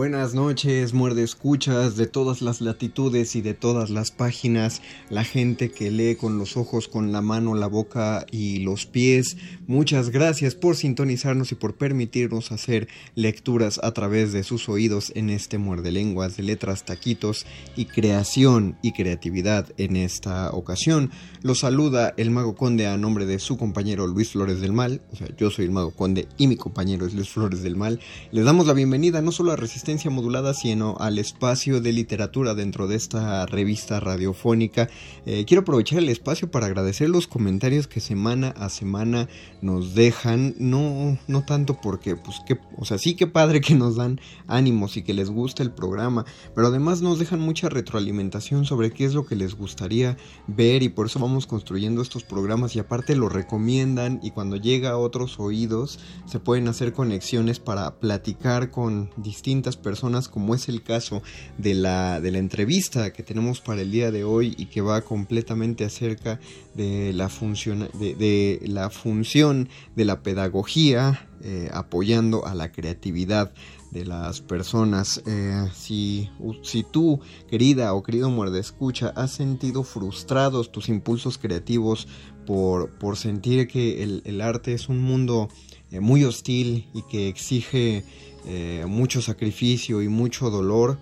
Buenas noches, muerde escuchas de todas las latitudes y de todas las páginas, la gente que lee con los ojos, con la mano, la boca y los pies. Muchas gracias por sintonizarnos y por permitirnos hacer lecturas a través de sus oídos en este muerde lenguas de letras, taquitos y creación y creatividad en esta ocasión. Los saluda el Mago Conde a nombre de su compañero Luis Flores del Mal, o sea, yo soy el Mago Conde y mi compañero es Luis Flores del Mal. Les damos la bienvenida no solo a Resistencia modulada, sino al espacio de literatura dentro de esta revista radiofónica. Eh, quiero aprovechar el espacio para agradecer los comentarios que semana a semana nos dejan. No, no tanto porque, pues, que, o sea, sí que padre que nos dan ánimos y que les gusta el programa, pero además nos dejan mucha retroalimentación sobre qué es lo que les gustaría ver y por eso vamos construyendo estos programas y aparte lo recomiendan y cuando llega a otros oídos se pueden hacer conexiones para platicar con distintas personas, como es el caso de la, de la entrevista que tenemos para el día de hoy y que va completamente acerca de la, función, de, la función de la pedagogía eh, apoyando a la creatividad de las personas. Eh, si, si tú, querida o querido muerde escucha, has sentido frustrados tus impulsos creativos por, por sentir que el, arte es un mundo eh, muy hostil y que exige eh, mucho sacrificio y mucho dolor,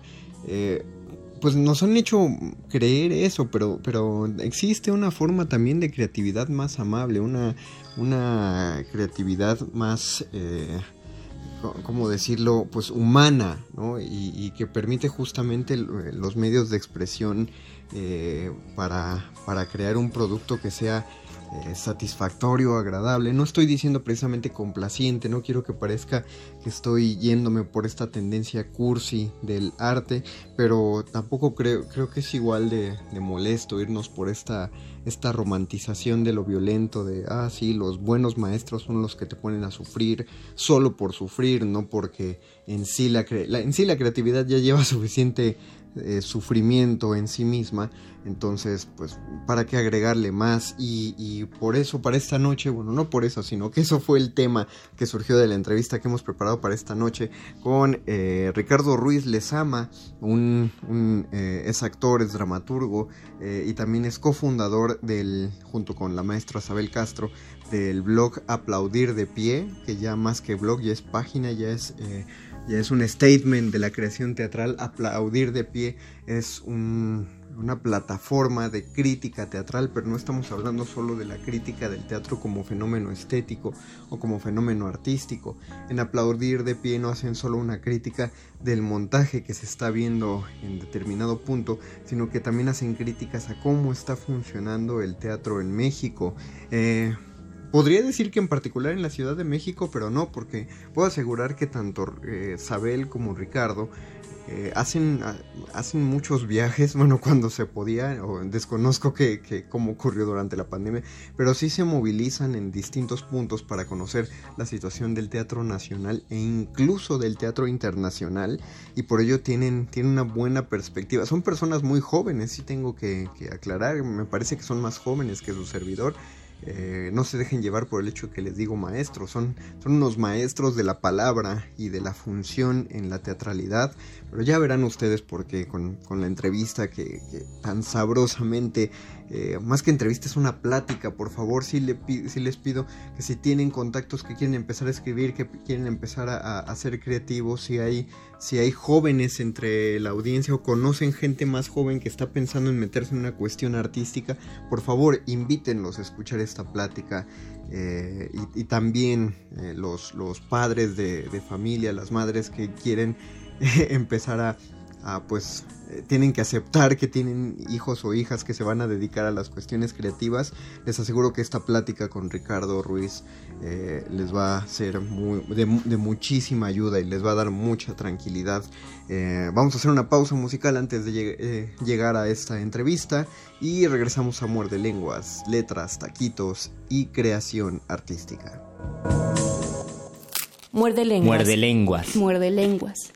eh, pues nos han hecho creer eso, pero, pero existe una forma también de creatividad más amable, una, una creatividad más, eh, ¿cómo decirlo?, pues humana, ¿no? y, y, que permite justamente los medios de expresión para, para crear un producto que sea eh, satisfactorio, agradable. No estoy diciendo precisamente complaciente, no quiero que parezca que estoy yéndome por esta tendencia cursi del arte, pero tampoco creo, creo que es igual de, molesto irnos por esta, esta romantización de lo violento, de, ah, sí, los buenos maestros son los que te ponen a sufrir solo por sufrir, no porque en sí la, en sí la creatividad ya lleva suficiente eh, sufrimiento en sí misma. Entonces, pues, ¿para qué agregarle más? Y, por eso, para esta noche, bueno, no por eso, sino que eso fue el tema que surgió de la entrevista que hemos preparado para esta noche con eh, Ricardo Ruiz Lezama, un, eh, es actor, es dramaturgo y también es cofundador del, junto con la maestra Isabel Castro, del blog Aplaudir de Pie, que ya más que blog, ya es página, ya es ya es un statement de la creación teatral. Aplaudir de pie es una plataforma de crítica teatral, pero no estamos hablando solo de la crítica del teatro como fenómeno estético o como fenómeno artístico. En Aplaudir de pie no hacen solo una crítica del montaje que se está viendo en determinado punto, sino que también hacen críticas a cómo está funcionando el teatro en México. Eh, podría decir que en particular en la Ciudad de México, pero no, porque puedo asegurar que tanto eh, Sabel como Ricardo eh, hacen, hacen muchos viajes, bueno, cuando se podía, o desconozco que, cómo ocurrió durante la pandemia, pero sí se movilizan en distintos puntos para conocer la situación del teatro nacional e incluso del teatro internacional, y por ello tienen, tienen una buena perspectiva. Son personas muy jóvenes, sí tengo que aclarar, me parece que son más jóvenes que su servidor, eh, no se dejen llevar por el hecho que les digo maestros, son, son unos maestros de la palabra y de la función en la teatralidad, pero ya verán ustedes por qué con, la entrevista que, tan sabrosamente, eh, más que entrevista es una plática, por favor, si le, les pido que si tienen contactos que quieren empezar a escribir, que quieren empezar a, a ser creativos, si hay si hay jóvenes entre la audiencia o conocen gente más joven que está pensando en meterse en una cuestión artística, por favor invítenlos a escuchar esta plática. Eh, y, también eh, los, los, padres de, de, familia, las madres que quieren empezar a, pues eh, tienen que aceptar que tienen hijos o hijas que se van a dedicar a las cuestiones creativas. Les aseguro que esta plática con Ricardo Ruiz eh, les va a ser de, muchísima ayuda y les va a dar mucha tranquilidad. Eh, vamos a hacer una pausa musical antes de llegar a esta entrevista y regresamos a Muerde Lenguas, Letras, Taquitos y Creación Artística. Muerde lenguas. Muerde lenguas. Muerde lenguas.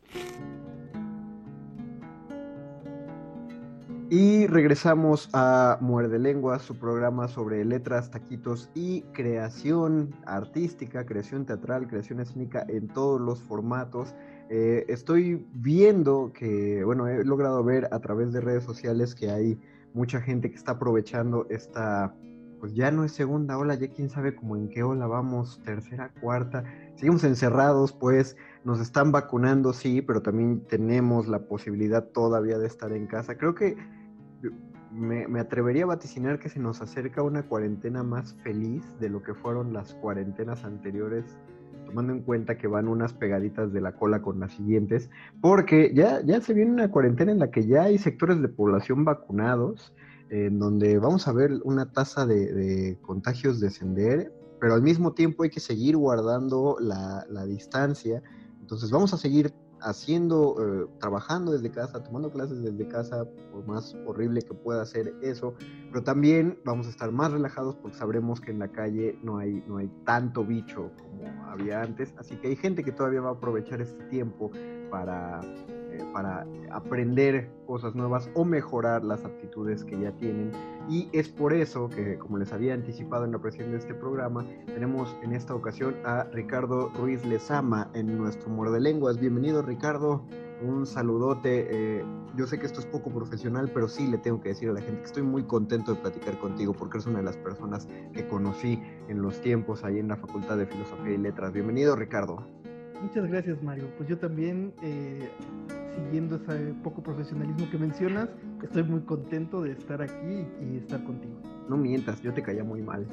Y regresamos a Muerde Lengua, su programa sobre letras, taquitos y creación artística, creación teatral, creación escénica en todos los formatos. Eh, estoy viendo que, bueno, he logrado ver a través de redes sociales que hay mucha gente que está aprovechando esta, pues ya no es segunda ola, ya quién sabe cómo en qué ola vamos, tercera, cuarta. Seguimos encerrados, pues nos están vacunando, sí, pero también tenemos la posibilidad todavía de estar en casa. Creo que me, atrevería a vaticinar que se nos acerca una cuarentena más feliz de lo que fueron las cuarentenas anteriores, tomando en cuenta que van unas pegaditas de la cola con las siguientes, porque ya, ya se viene una cuarentena en la que ya hay sectores de población vacunados, en donde vamos a ver una tasa de, contagios descender, pero al mismo tiempo hay que seguir guardando la, la distancia. Entonces vamos a seguir haciendo, eh, trabajando desde casa, tomando clases desde casa, por más horrible que pueda ser eso, pero también vamos a estar más relajados porque sabremos que en la calle no hay, no hay tanto bicho como había antes, así que hay gente que todavía va a aprovechar este tiempo para eh, para aprender cosas nuevas o mejorar las aptitudes que ya tienen. Y es por eso que, como les había anticipado en la presentación de este programa, tenemos en esta ocasión a Ricardo Ruiz Lezama en nuestro Muerde Lenguas. Bienvenido, Ricardo. Un saludote. Eh, yo sé que esto es poco profesional, pero sí le tengo que decir a la gente que estoy muy contento de platicar contigo porque eres una de las personas que conocí en los tiempos ahí en la Facultad de Filosofía y Letras. Bienvenido, Ricardo. Muchas gracias, Mario. Pues yo también, eh, siguiendo ese poco profesionalismo que mencionas, estoy muy contento de estar aquí y estar contigo. No mientas, yo te caía muy mal.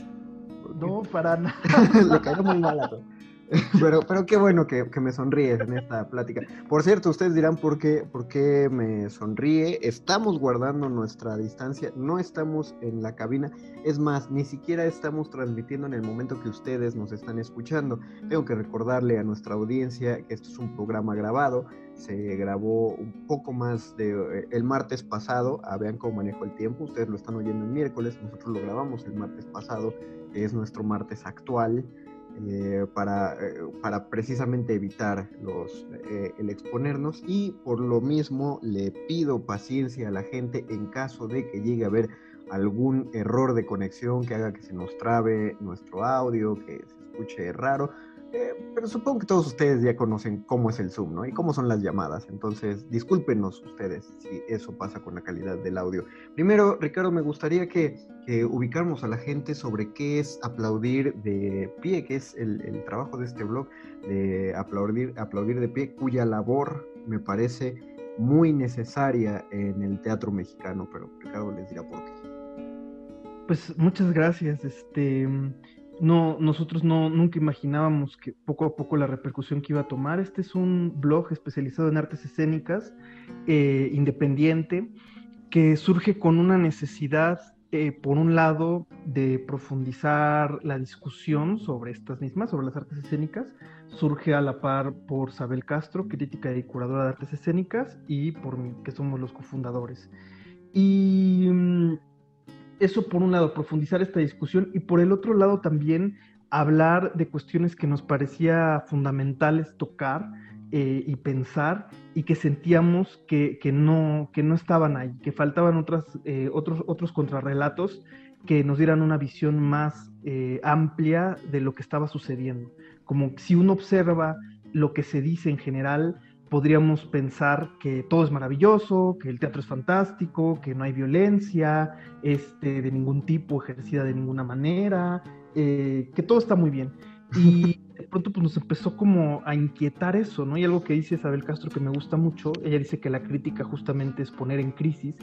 No, para nada. Le caía muy mal a todo. pero, pero qué bueno que, me sonríes en esta plática. Por cierto, ustedes dirán por qué, por qué me sonríe. Estamos guardando nuestra distancia, no estamos en la cabina. Es más, ni siquiera estamos transmitiendo en el momento que ustedes nos están escuchando. Tengo que recordarle a nuestra audiencia que esto es un programa grabado. Se grabó un poco más de eh, el martes pasado. Ah, vean cómo manejo el tiempo. Ustedes lo están oyendo el miércoles. Nosotros lo grabamos el martes pasado, que es nuestro martes actual. Eh, para, eh, para, precisamente evitar los, eh, el exponernos y por lo mismo le pido paciencia a la gente en caso de que llegue a haber algún error de conexión que haga que se nos trabe nuestro audio, que se escuche raro. Eh, pero supongo que todos ustedes ya conocen cómo es el Zoom, ¿no? Y cómo son las llamadas. Entonces, discúlpenos ustedes si eso pasa con la calidad del audio. Primero, Ricardo, me gustaría que, que ubicáramos a la gente sobre qué es aplaudir de pie, que es el, el, trabajo de este blog, de aplaudir, aplaudir de pie, cuya labor me parece muy necesaria en el teatro mexicano, pero Ricardo les dirá por qué. Pues muchas gracias. Este no, nosotros no, nunca imaginábamos que poco a poco la repercusión que iba a tomar. Este es un blog especializado en artes escénicas, eh, independiente, que surge con una necesidad eh, por un lado, de profundizar la discusión sobre estas mismas, sobre las artes escénicas, surge a la par por Sabel Castro, crítica y curadora de artes escénicas, y por mí, que somos los cofundadores. Y mm, eso por un lado, profundizar esta discusión, y por el otro lado también hablar de cuestiones que nos parecía fundamentales tocar eh, y pensar y que sentíamos que, no, que no estaban ahí, que faltaban otras, eh, otros, otros contrarrelatos que nos dieran una visión más eh, amplia de lo que estaba sucediendo. Como si uno observa lo que se dice en general, podríamos pensar que todo es maravilloso, que el teatro es fantástico, que no hay violencia este, de ningún tipo ejercida de ninguna manera, que todo está muy bien. Y de pronto pues nos empezó como a inquietar eso, ¿no? Y algo que dice Isabel Castro que me gusta mucho, ella dice que la crítica justamente es poner en crisis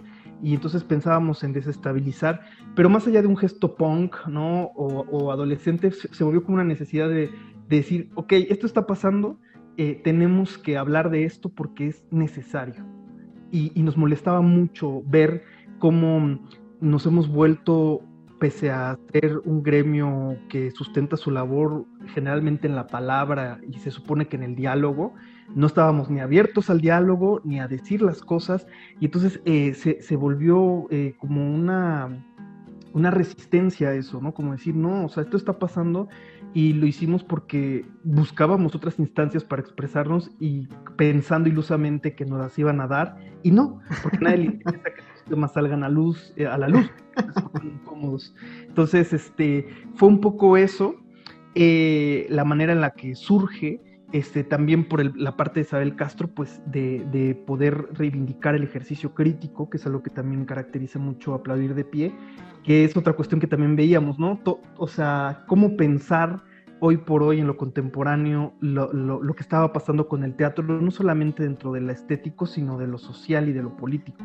y entonces pensábamos en desestabilizar, pero más allá de un gesto punk, ¿no? O, adolescente, se, volvió como una necesidad de, decir, ok, esto está pasando, eh, tenemos que hablar de esto porque es necesario. Y, y nos molestaba mucho ver cómo nos hemos vuelto pese a ser un gremio que sustenta su labor generalmente en la palabra y se supone que en el diálogo, no estábamos ni abiertos al diálogo ni a decir las cosas y entonces eh, se, volvió eh, como una, una resistencia a eso, ¿no? Como decir, no, o sea, esto está pasando y lo hicimos porque buscábamos otras instancias para expresarnos y pensando ilusamente que nos las iban a dar y no, porque nadie le interesa que los temas salgan a luz, eh, a la luz. Entonces, este, fue un poco eso, eh, la manera en la que surge, este, también por la parte de Isabel Castro, pues de, poder reivindicar el ejercicio crítico, que es algo que también caracteriza mucho aplaudir de pie, que es otra cuestión que también veíamos, ¿no? o sea, cómo pensar hoy por hoy en lo contemporáneo lo, lo, que estaba pasando con el teatro, no solamente dentro de lo estético, sino de lo social y de lo político.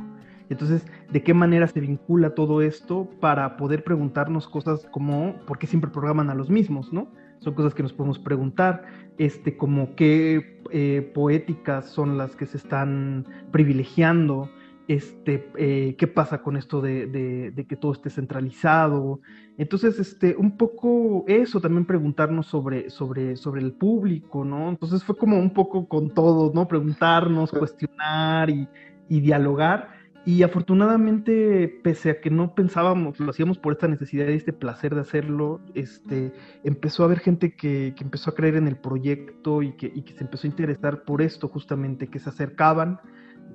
Entonces, ¿de qué manera se vincula todo esto para poder preguntarnos cosas como, ¿por qué siempre programan a los mismos, no? Son cosas que nos podemos preguntar, este, como qué eh, poéticas son las que se están privilegiando, este, eh, qué pasa con esto de, que todo esté centralizado. Entonces, este, un poco eso, también preguntarnos sobre, sobre, sobre el público, ¿no? Entonces fue como un poco con todo, ¿no? Preguntarnos, cuestionar y, y dialogar. Y afortunadamente, pese a que no pensábamos, lo hacíamos por esta necesidad y este placer de hacerlo, este, empezó a haber gente que, que empezó a creer en el proyecto y que, y que, se empezó a interesar por esto justamente, que se acercaban.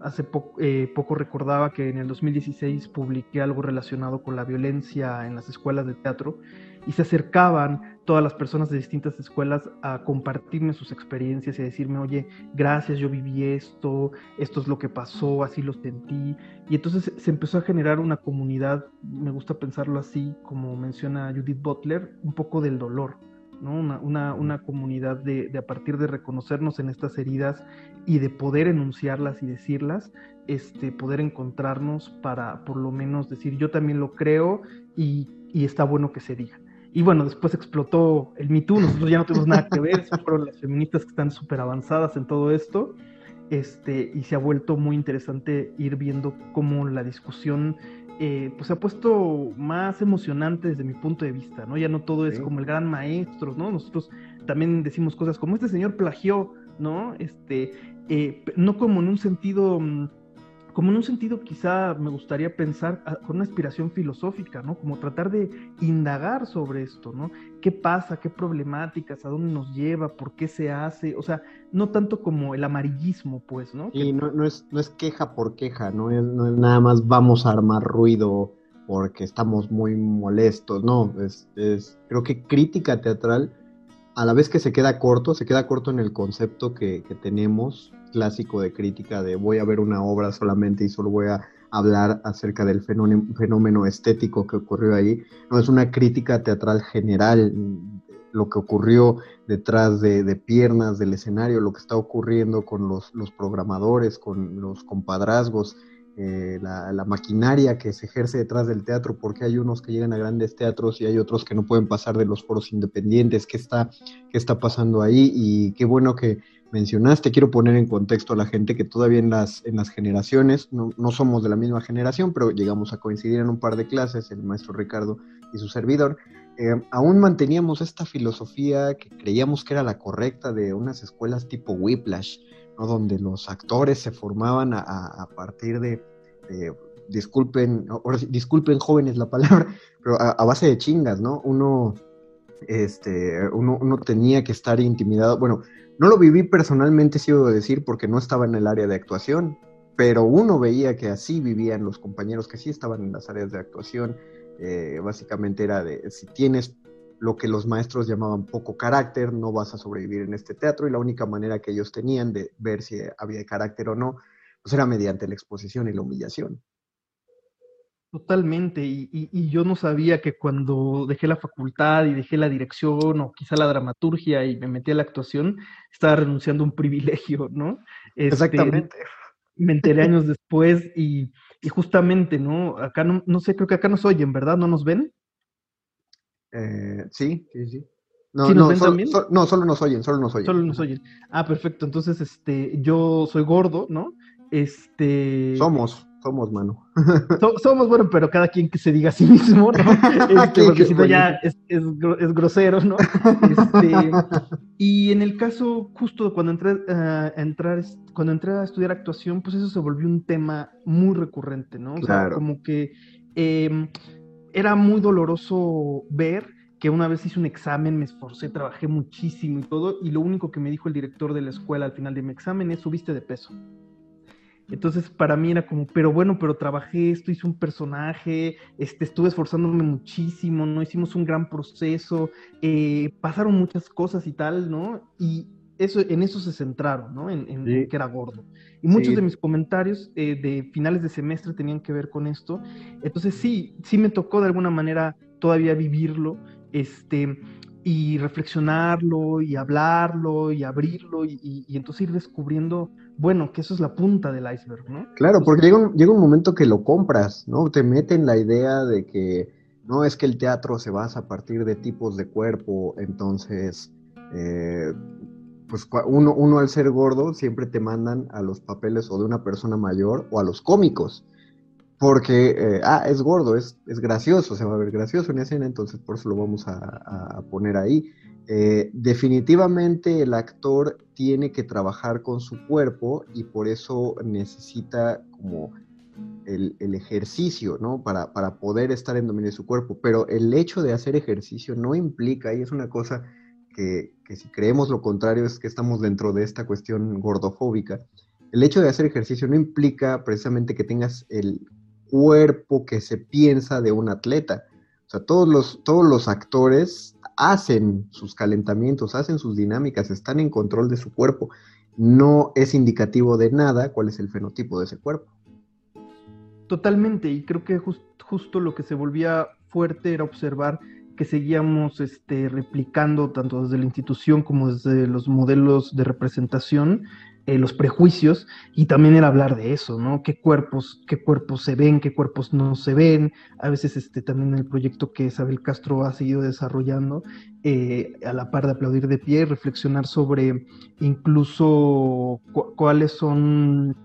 Hace eh, poco recordaba que en el 2016 publiqué algo relacionado con la violencia en las escuelas de teatro y se acercaban todas las personas de distintas escuelas a compartirme sus experiencias y a decirme, oye, gracias, yo viví esto, esto es lo que pasó, así lo sentí. Y entonces se empezó a generar una comunidad, me gusta pensarlo así, como menciona Judith Butler, un poco del dolor. ¿No? Una, una, comunidad de, a partir de reconocernos en estas heridas y de poder enunciarlas y decirlas, este, poder encontrarnos para por lo menos decir yo también lo creo y, y está bueno que se diga. Y bueno, después explotó el Me Too, nosotros ya no tenemos nada que ver, fueron las feministas que están súper avanzadas en todo esto. Este, y se ha vuelto muy interesante ir viendo cómo la discusión eh, pues se ha puesto más emocionante desde mi punto de vista, ¿no? Ya no todo es como el gran maestro, ¿no? Nosotros también decimos cosas como este señor plagió, ¿no? Este, eh, no como en un sentido mm, como en un sentido quizá me gustaría pensar ah, con una aspiración filosófica, ¿no? Como tratar de indagar sobre esto, ¿no? ¿Qué pasa? ¿Qué problemáticas? ¿A dónde nos lleva? ¿Por qué se hace? O sea, no tanto como el amarillismo, pues, ¿no? Y no, no, es, no es queja por queja, ¿no? Es, no es nada más vamos a armar ruido porque estamos muy molestos, no, es, es, creo que crítica teatral, a la vez que se queda corto, se queda corto en el concepto que, tenemos clásico de crítica de voy a ver una obra solamente y solo voy a hablar acerca del fenómeno, estético que ocurrió ahí. No, es una crítica teatral general, lo que ocurrió detrás de, piernas del escenario, lo que está ocurriendo con los, programadores, con los compadrazgos, eh, la, la, maquinaria que se ejerce detrás del teatro, porque hay unos que llegan a grandes teatros y hay otros que no pueden pasar de los foros independientes, qué está, qué está pasando ahí y qué bueno que mencionaste. Quiero poner en contexto a la gente que todavía en las, en las generaciones, no, somos de la misma generación, pero llegamos a coincidir en un par de clases, el maestro Ricardo y su servidor. Eh, aún manteníamos esta filosofía que creíamos que era la correcta de unas escuelas tipo Whiplash, donde los actores se formaban a, partir de, disculpen, disculpen jóvenes la palabra, pero a, base de chingas, ¿no? Uno, este, uno, uno tenía que estar intimidado, bueno, no lo viví personalmente, sí debo decir, porque no estaba en el área de actuación, pero uno veía que así vivían los compañeros que sí estaban en las áreas de actuación. Eh, básicamente era de, si tienes lo que los maestros llamaban poco carácter, no vas a sobrevivir en este teatro y la única manera que ellos tenían de ver si había carácter o no, pues era mediante la exposición y la humillación. Totalmente, y, yo no sabía que cuando dejé la facultad y dejé la dirección o quizá la dramaturgia y me metí a la actuación, estaba renunciando a un privilegio, ¿no? Este, Exactamente. Me enteré años después y, justamente, ¿no? Acá no, no sé, creo que acá nos oyen, ¿verdad? ¿No nos ven? Eh, sí, sí, sí. No, no, no, solo nos oyen, solo nos oyen. Solo nos oyen. Ah, perfecto. Entonces, este, yo soy gordo, ¿no? Este. Somos somos, mano. somos, bueno, pero cada quien que se diga a sí mismo, ¿no? Este, porque si no ya es, es, es, grosero, ¿no? Este, y en el caso, justo cuando entré, a entrar, cuando entré a estudiar actuación, pues eso se volvió un tema muy recurrente, ¿no? O sea, como que em, era muy doloroso ver que una vez hice un examen, me esforcé, trabajé muchísimo y todo, y lo único que me dijo el director de la escuela al final de mi examen es subiste de peso. Entonces para mí era como, pero bueno, pero trabajé esto, hice un personaje, este, estuve esforzándome muchísimo, ¿no? Hicimos un gran proceso, eh, pasaron muchas cosas y tal, ¿no? Y eso, en eso se centraron, ¿no? En, que era gordo. Y muchos de mis comentarios eh, de finales de semestre tenían que ver con esto. Entonces sí, sí me tocó de alguna manera todavía vivirlo, este, y reflexionarlo, y hablarlo, y abrirlo, y entonces ir descubriendo bueno, que eso es la punta del iceberg, ¿no? Claro, porque llega un, llega un momento que lo compras, ¿no? Te meten la idea de que no es que el teatro se basa a partir de tipos de cuerpo, entonces, eh, pues uno, uno al ser gordo siempre te mandan a los papeles o de una persona mayor o a los cómicos, porque, eh, ah, es gordo, es, es gracioso, se va a ver gracioso en escena, entonces por eso lo vamos a, a poner ahí. Eh, definitivamente el actor tiene que trabajar con su cuerpo y por eso necesita como el, ejercicio, ¿no? Para, poder estar en dominio de su cuerpo. Pero el hecho de hacer ejercicio no implica, y es una cosa que, si creemos lo contrario es que estamos dentro de esta cuestión gordofóbica, el hecho de hacer ejercicio no implica precisamente que tengas el cuerpo que se piensa de un atleta. O sea, todos los, todos los actores hacen sus calentamientos, hacen sus dinámicas, están en control de su cuerpo. No es indicativo de nada cuál es el fenotipo de ese cuerpo. Totalmente, y creo que justo lo que se volvía fuerte era observar que seguíamos este, replicando tanto desde la institución como desde los modelos de representación eh, los prejuicios y también era hablar de eso, ¿no? ¿Qué cuerpos, qué cuerpos se ven, qué cuerpos no se ven? A veces este, también el proyecto que Isabel Castro ha seguido desarrollando, eh, a la par de aplaudir de pie, reflexionar sobre incluso cuáles son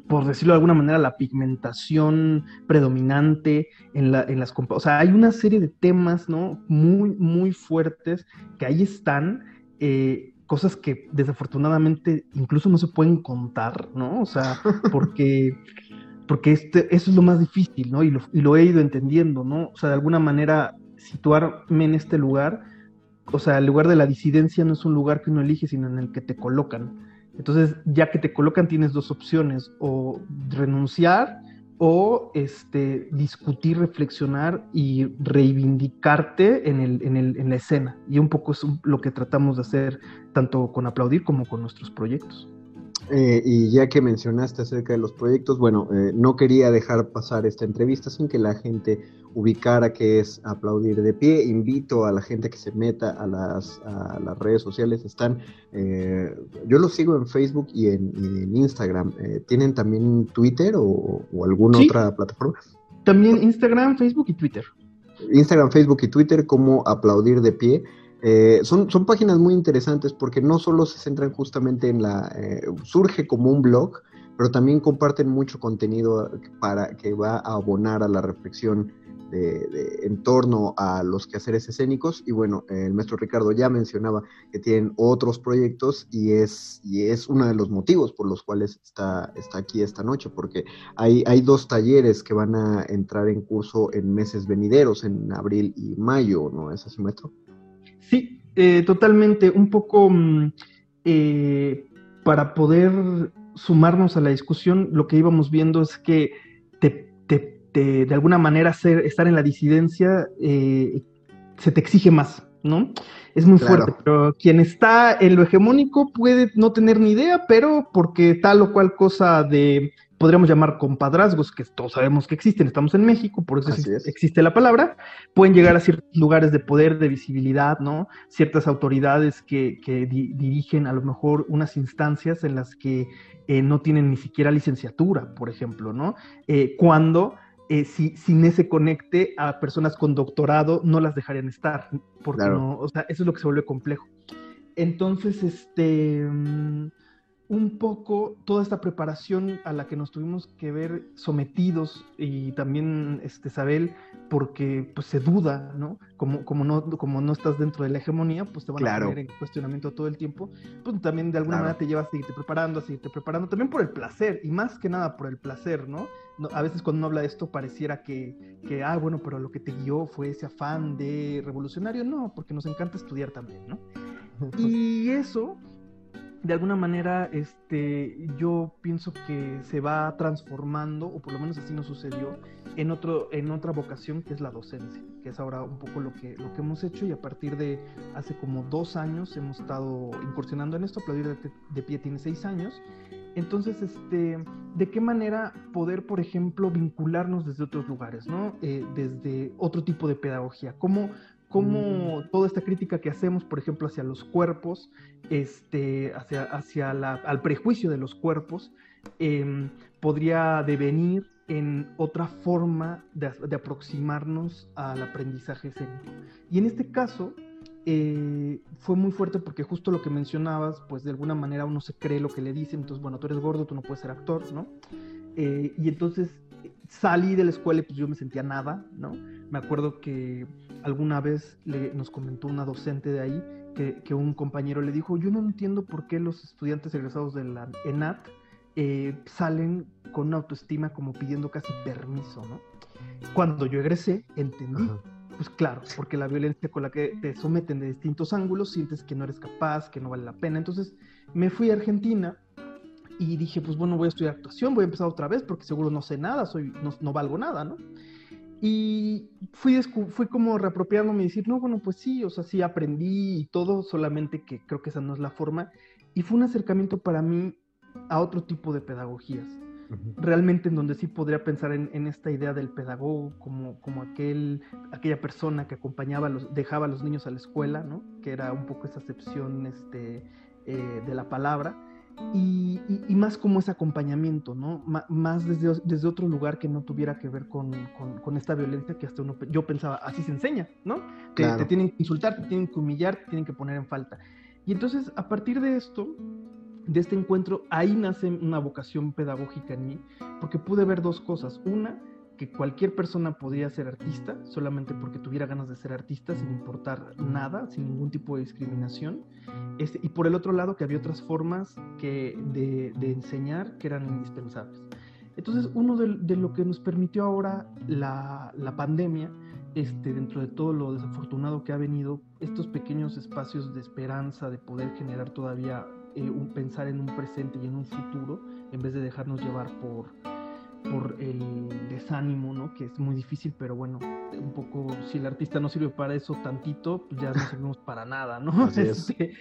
por decirlo de alguna manera, la pigmentación predominante en, la, en las... O sea, hay una serie de temas, ¿no? Muy, muy fuertes que ahí están eh, cosas que desafortunadamente incluso no se pueden contar, ¿no? O sea, porque, porque este, eso es lo más difícil, ¿no? Y lo, y lo he ido entendiendo, ¿no? O sea, de alguna manera situarme en este lugar, o sea, el lugar de la disidencia no es un lugar que uno elige, sino en el que te colocan. Entonces, ya que te colocan, tienes dos opciones, o renunciar o este, discutir, reflexionar y reivindicarte en, el, en, el, en la escena. Y un poco es lo que tratamos de hacer tanto con aplaudir como con nuestros proyectos. Eh, y ya que mencionaste acerca de los proyectos, bueno, eh, no quería dejar pasar esta entrevista sin que la gente ubicara qué es aplaudir de pie. Invito a la gente que se meta a las, a las redes sociales. Están, eh, yo los sigo en Facebook y en, Instagram. ¿Tienen también Twitter o, alguna otra plataforma? También Instagram, Facebook y Twitter. Instagram, Facebook y Twitter como aplaudir de pie. Eh, son, son páginas muy interesantes porque no solo se centran justamente en la... Eh, surge como un blog, pero también comparten mucho contenido para que va a abonar a la reflexión de, en torno a los quehaceres escénicos. Y bueno, el maestro Ricardo ya mencionaba que tienen otros proyectos y es, y es uno de los motivos por los cuales está, está aquí esta noche, porque hay, hay dos talleres que van a entrar en curso en meses venideros, en abril y mayo, ¿no es así, maestro? Sí, eh, totalmente. Un poco mm, eh, para poder sumarnos a la discusión, lo que íbamos viendo es que te de, alguna manera ser, estar en la disidencia eh, se te exige más, ¿no? Es muy fuerte, pero quien está en lo hegemónico puede no tener ni idea, pero porque tal o cual cosa de, podríamos llamar compadrazgos, que todos sabemos que existen, estamos en México, por eso existe la palabra, pueden llegar a ciertos lugares de poder, de visibilidad, ¿no? Ciertas autoridades que, dirigen a lo mejor unas instancias en las que eh, no tienen ni siquiera licenciatura, por ejemplo, ¿no? Eh, cuando eh, si, sin ese conecte a personas con doctorado no las dejarían estar, porque no, o sea, eso es lo que se vuelve complejo. Entonces, este, mm, un poco toda esta preparación a la que nos tuvimos que ver sometidos y también este Isabel porque pues se duda, ¿no? Como, como no como no estás dentro de la hegemonía, pues te van a poner en cuestionamiento todo el tiempo, pues también de alguna manera te lleva a seguirte preparando, a seguirte preparando, también por el placer y más que nada por el placer, ¿no? a veces cuando uno habla de esto pareciera que, que, ah, bueno, pero lo que te guió fue ese afán de revolucionario, no, porque nos encanta estudiar también, ¿no? Y eso de alguna manera, este, yo pienso que se va transformando, o por lo menos así nos sucedió, en, otro, en otra vocación que es la docencia, que es ahora un poco lo que, lo que hemos hecho y a partir de hace como dos años hemos estado incursionando en esto, Aplaudir de, Pie tiene seis años, entonces, este, ¿de qué manera poder, por ejemplo, vincularnos desde otros lugares, ¿no? Eh, desde otro tipo de pedagogía? ¿Cómo, cómo toda esta crítica que hacemos, por ejemplo, hacia los cuerpos, este, hacia, hacia al prejuicio de los cuerpos, em, podría devenir en otra forma de, aproximarnos al aprendizaje escénico. Y en este caso, eh, fue muy fuerte porque justo lo que mencionabas, pues de alguna manera uno se cree lo que le dicen, entonces, bueno, tú eres gordo, tú no puedes ser actor, ¿no? Eh, y entonces salí de la escuela y pues yo me sentía nada, ¿no? Me acuerdo que alguna vez le, nos comentó una docente de ahí que, un compañero le dijo, yo no entiendo por qué los estudiantes egresados de la ENAT eh, salen con una autoestima como pidiendo casi permiso, ¿no? Cuando yo egresé, entendí. Pues claro, porque la violencia con la que te someten de distintos ángulos, sientes que no eres capaz, que no vale la pena. Entonces me fui a Argentina y dije, pues bueno, voy a estudiar actuación, voy a empezar otra vez porque seguro no sé nada, soy, no, valgo nada, ¿no? Y fui, fui como reapropiándome y decir, no, bueno, pues sí, o sea, sí aprendí y todo, solamente que creo que esa no es la forma. Y fue un acercamiento para mí a otro tipo de pedagogías. Realmente en donde sí podría pensar en, esta idea del pedagogo como, como aquel, aquella persona que acompañaba, los, dejaba a los niños a la escuela, ¿no? Que era un poco esa acepción este, eh, de la palabra y, más como ese acompañamiento, ¿no? más desde, desde, otro lugar que no tuviera que ver con, con, esta violencia que hasta uno, yo pensaba, así se enseña, ¿no? Te, te, tienen que insultar, te tienen que humillar, te tienen que poner en falta. Y entonces, a partir de esto, de este encuentro, ahí nace una vocación pedagógica en mí, porque pude ver dos cosas. Una, que cualquier persona podía ser artista solamente porque tuviera ganas de ser artista sin importar nada, sin ningún tipo de discriminación. Este, y por el otro lado que había otras formas que, de, enseñar que eran indispensables. Entonces, uno de, lo que nos permitió ahora la, la, pandemia, este, dentro de todo lo desafortunado que ha venido, estos pequeños espacios de esperanza, de poder generar todavía eh, pensar en un presente y en un futuro, en vez de dejarnos llevar por, por el desánimo, ¿no? Que es muy difícil, pero bueno, un poco, si el artista no sirve para eso tantito, pues ya no servimos para nada, ¿no? Este,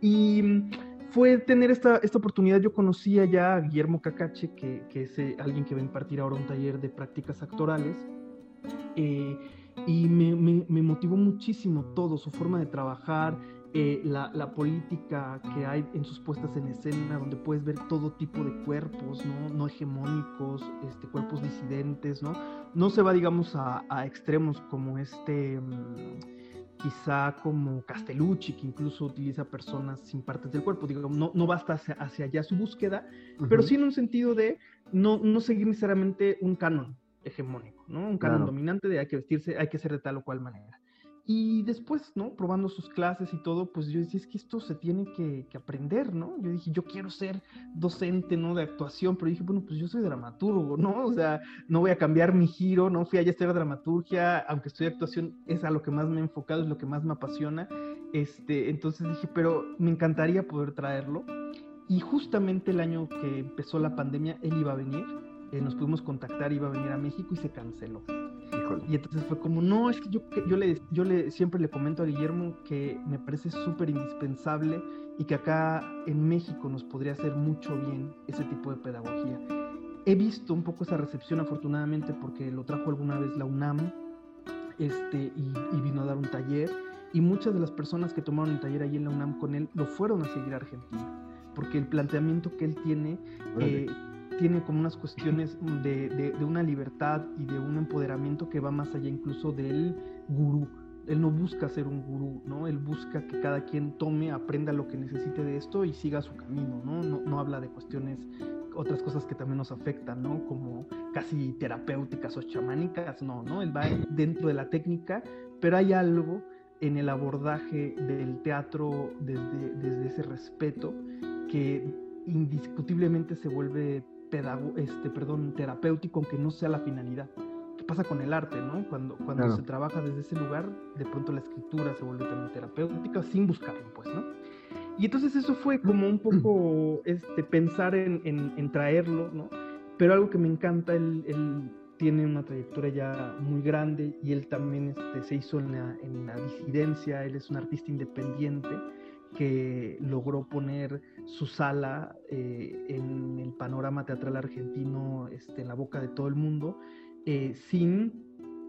y fue tener esta, esta oportunidad, yo conocía ya a Guillermo Cacache, que, que es eh, alguien que va a impartir ahora un taller de prácticas actorales, eh, y me, me, me motivó muchísimo todo, su forma de trabajar, eh, la, la, política que hay en sus puestas en escena, donde puedes ver todo tipo de cuerpos, ¿no? No hegemónicos, este, cuerpos disidentes, ¿no? No se va, digamos, a, a extremos como este, mm, quizá como Castellucci, que incluso utiliza personas sin partes del cuerpo. Digo, no, no basta hacia, hacia allá su búsqueda, pero sí en un sentido de no, no seguir necesariamente un canon hegemónico, ¿no? Un canon dominante de hay que vestirse, hay que ser de tal o cual manera. Y después, ¿no? Probando sus clases y todo, pues yo decía, es que esto se tiene que, aprender, ¿no? Yo dije, yo quiero ser docente, ¿no? De actuación, pero dije, bueno, pues yo soy dramaturgo, ¿no? O sea, no voy a cambiar mi giro, no fui a estudiar dramaturgia, aunque estudié actuación, es a lo que más me he enfocado, es lo que más me apasiona. Este, entonces dije, pero me encantaría poder traerlo. Y justamente el año que empezó la pandemia, él iba a venir, eh, nos pudimos contactar, iba a venir a México y se canceló. Y entonces fue como, no, es que yo, yo, le, yo le, siempre le comento a Guillermo que me parece súper indispensable y que acá en México nos podría hacer mucho bien ese tipo de pedagogía. He visto un poco esa recepción afortunadamente porque lo trajo alguna vez la UNAM este, y, vino a dar un taller y muchas de las personas que tomaron el taller ahí en la UNAM con él lo fueron a seguir a Argentina porque el planteamiento que él tiene tiene como unas cuestiones de, de, una libertad y de un empoderamiento que va más allá incluso del gurú. Él no busca ser un gurú, ¿no? Él busca que cada quien tome, aprenda lo que necesite de esto y siga su camino, ¿no? No, no habla de cuestiones, otras cosas que también nos afectan, ¿no? Como casi terapéuticas o chamánicas, no, ¿no? Él va dentro de la técnica, pero hay algo en el abordaje del teatro desde, desde ese respeto que indiscutiblemente se vuelve este, perdón, terapéutico, aunque no sea la finalidad. ¿Qué pasa con el arte, no? Cuando, cuando se trabaja desde ese lugar, de pronto la escritura se vuelve también terapéutica sin buscarlo, pues, ¿no? Y entonces eso fue como un poco este, pensar en, en, traerlo, ¿no? Pero algo que me encanta, él, él, tiene una trayectoria ya muy grande y él también este, se hizo en la, en la disidencia, él es un artista independiente que logró poner su sala eh, en el panorama teatral argentino este, en la boca de todo el mundo, eh, sin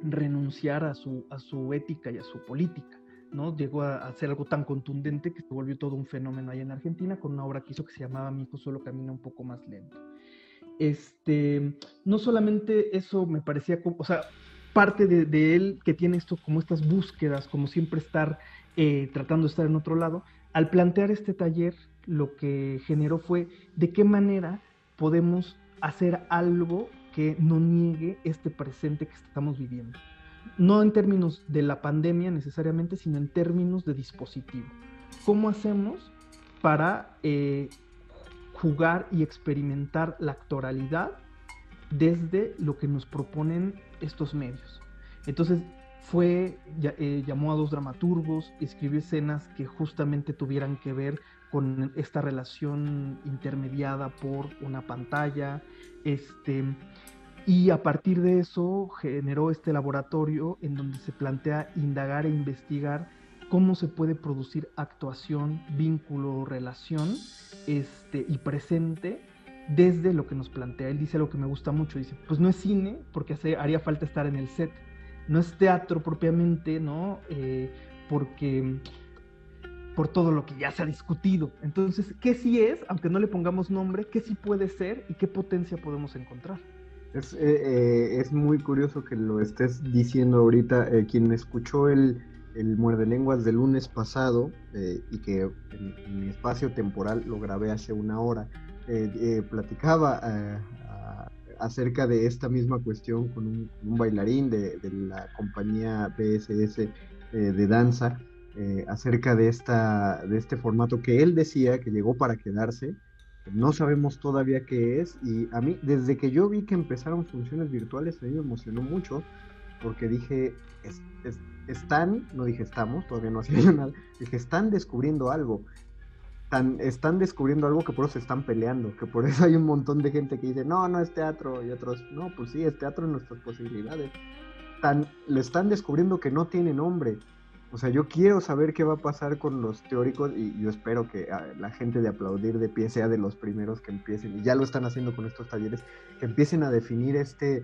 renunciar a su, a su ética y a su política. ¿no? Llegó a, hacer algo tan contundente que se volvió todo un fenómeno ahí en Argentina con una obra que hizo que se llamaba Mi hijo solo camina un poco más lento. Este, no solamente eso me parecía, o sea, parte de, él que tiene esto como estas búsquedas, como siempre estar eh, tratando de estar en otro lado, al plantear este taller, lo que generó fue de qué manera podemos hacer algo que no niegue este presente que estamos viviendo. No en términos de la pandemia necesariamente, sino en términos de dispositivo. ¿Cómo hacemos para eh, jugar y experimentar la actoralidad desde lo que nos proponen estos medios? Entonces, fue, eh, llamó a dos dramaturgos, escribió escenas que justamente tuvieran que ver con esta relación intermediada por una pantalla, este, y a partir de eso generó este laboratorio en donde se plantea indagar e investigar cómo se puede producir actuación, vínculo, relación este, y presente desde lo que nos plantea. Él dice algo que me gusta mucho, dice, pues no es cine porque haría falta estar en el set, no es teatro propiamente, ¿no? Eh, porque por todo lo que ya se ha discutido. Entonces, ¿qué sí es, aunque no le pongamos nombre, qué sí puede ser y qué potencia podemos encontrar? Es, eh, eh, es muy curioso que lo estés diciendo ahorita. quien escuchó el, el Muerde Lenguas del lunes pasado y que en, mi espacio temporal lo grabé hace una hora, platicaba acerca de esta misma cuestión con un, bailarín de, la compañía BSS eh, de danza, eh, acerca de, esta, de este formato que él decía que llegó para quedarse. No sabemos todavía qué es y a mí, desde que yo vi que empezaron funciones virtuales, a mí me emocionó mucho porque dije, están, no dije estamos, todavía no hacía nada, dije, están descubriendo algo están descubriendo algo que por eso se están peleando, que por eso hay un montón de gente que dice, no, no es teatro, y otros, no, pues sí, es teatro en nuestras posibilidades. Tan, le están descubriendo que no tiene nombre. O sea, yo quiero saber qué va a pasar con los teóricos y yo espero que ah, la gente de aplaudir de pie sea de los primeros que empiecen, y ya lo están haciendo con estos talleres, que empiecen a definir este,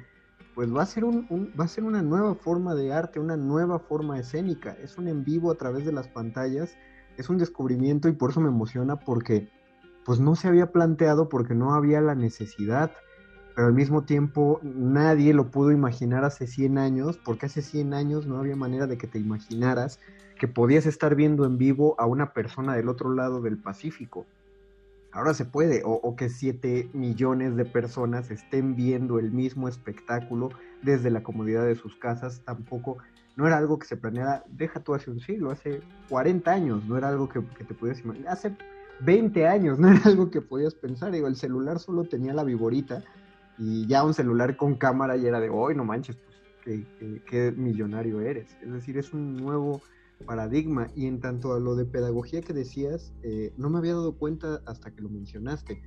pues va a ser un, va a ser una nueva forma de arte, una nueva forma escénica, es un en vivo a través de las pantallas es un descubrimiento y por eso me emociona porque pues no se había planteado porque no había la necesidad. pero al mismo tiempo nadie lo pudo imaginar hace 100 años, porque hace 100 años no había manera de que te imaginaras que podías estar viendo en vivo a una persona del otro lado del Pacífico. Ahora se puede, o, que 7 millones de personas estén viendo el mismo espectáculo desde la comodidad de sus casas, tampoco, no era algo que se planeara, deja tú hace un siglo, hace 40 años, no era algo que, que te podías imaginar, hace 20 años, no era algo que podías pensar, el celular solo tenía la viborita y ya un celular con cámara y era de, hoy no manches, pues qué, millonario eres. Es decir, es un nuevo paradigma y en tanto a lo de pedagogía que decías, eh, no me había dado cuenta hasta que lo mencionaste.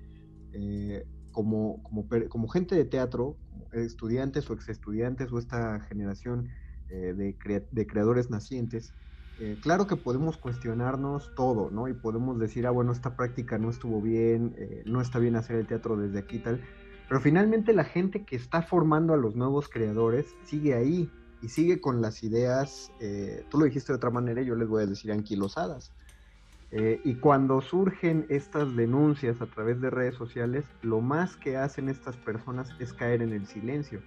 Eh, como, como, como, gente de teatro, estudiantes o exestudiantes o esta generación eh, de, creadores nacientes, claro que podemos cuestionarnos todo, ¿no? Y podemos decir, ah, bueno, esta práctica no estuvo bien, no está bien hacer el teatro desde aquí tal, pero finalmente la gente que está formando a los nuevos creadores sigue ahí y sigue con las ideas, eh, tú lo dijiste de otra manera, yo les voy a decir anquilosadas. Eh, y cuando surgen estas denuncias a través de redes sociales, lo más que hacen estas personas es caer en el silencio.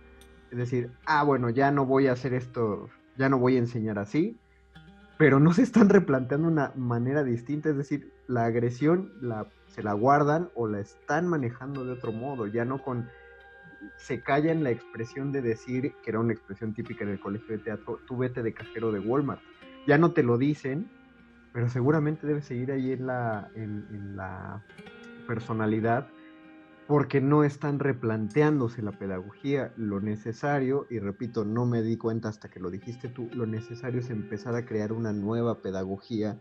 Decir, ah, bueno, ya no voy a hacer esto, ya no voy a enseñar así, pero no se están replanteando una manera distinta, es decir, la agresión la se la guardan o la están manejando de otro modo, ya no con se callan la expresión de decir, que era una expresión típica en el colegio de teatro, tú vete de cajero de Walmart. Ya no te lo dicen, pero seguramente debe seguir ahí en la, en, la personalidad, porque no están replanteándose la pedagogía. Lo necesario, y repito, no me di cuenta hasta que lo dijiste tú, lo necesario es empezar a crear una nueva pedagogía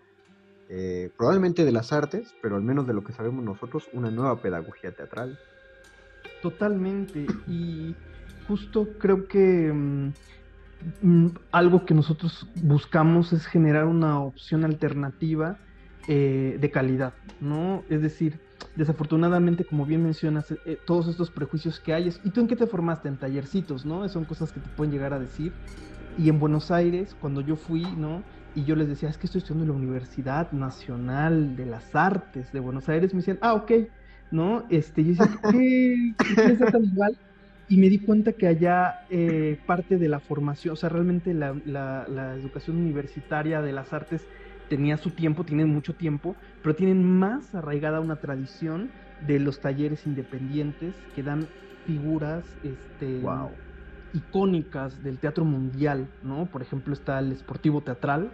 eh, probablemente de las artes, pero al menos de lo que sabemos nosotros, una nueva pedagogía teatral. Totalmente, y justo creo que mm, mm, algo que nosotros buscamos es generar una opción alternativa eh, de calidad, ¿no? Es decir, desafortunadamente, como bien mencionas, eh, todos estos prejuicios que hay, ¿y tú en qué te formaste? En tallercitos, ¿no? Son cosas que te pueden llegar a decir. Y en Buenos Aires, cuando yo fui, ¿no? y yo les decía, es que estoy estudiando en la Universidad Nacional de las Artes de Buenos Aires, me decían, ah, ok, ¿no? Este, yo decía, ¿qué, ¿qué tan igual? Y me di cuenta que allá eh, parte de la formación, o sea, realmente la, la, educación universitaria de las artes tenía su tiempo, tienen mucho tiempo, pero tienen más arraigada una tradición de los talleres independientes que dan figuras, este, icónicas del teatro mundial, ¿no? Por ejemplo, está el Esportivo Teatral,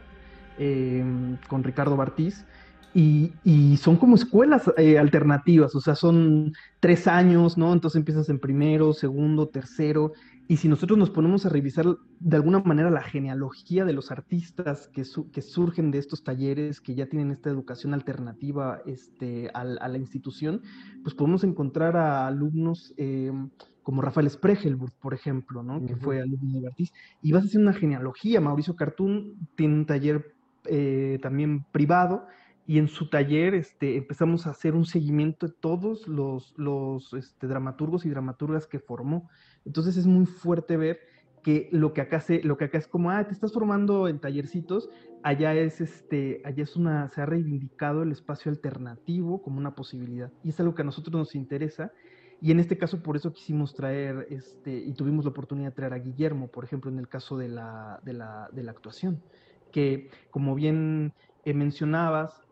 Em, con Ricardo Bartiz. Y, son como escuelas eh, alternativas, o sea, son tres años, ¿no? Entonces empiezas en primero, segundo, tercero, y si nosotros nos ponemos a revisar de alguna manera la genealogía de los artistas que, que surgen de estos talleres, que ya tienen esta educación alternativa este, a, la institución, pues podemos encontrar a alumnos em, como Rafael Spregelburg, por ejemplo, ¿no? Que fue alumno de Bartiz, y vas a hacer una genealogía. Mauricio Cartún tiene un taller eh, también privado y en su taller este, empezamos a hacer un seguimiento de todos los, los este, dramaturgos y dramaturgas que formó. Entonces es muy fuerte ver que lo que acá se, lo que acá es como, ah, te estás formando en tallercitos, allá es este, allá es una, se ha reivindicado el espacio alternativo como una posibilidad. Y es algo que a nosotros nos interesa. Y en este caso, por eso quisimos traer, este, y tuvimos la oportunidad de traer a Guillermo, por ejemplo, en el caso de la, de la, de la actuación que como bien eh, mencionabas,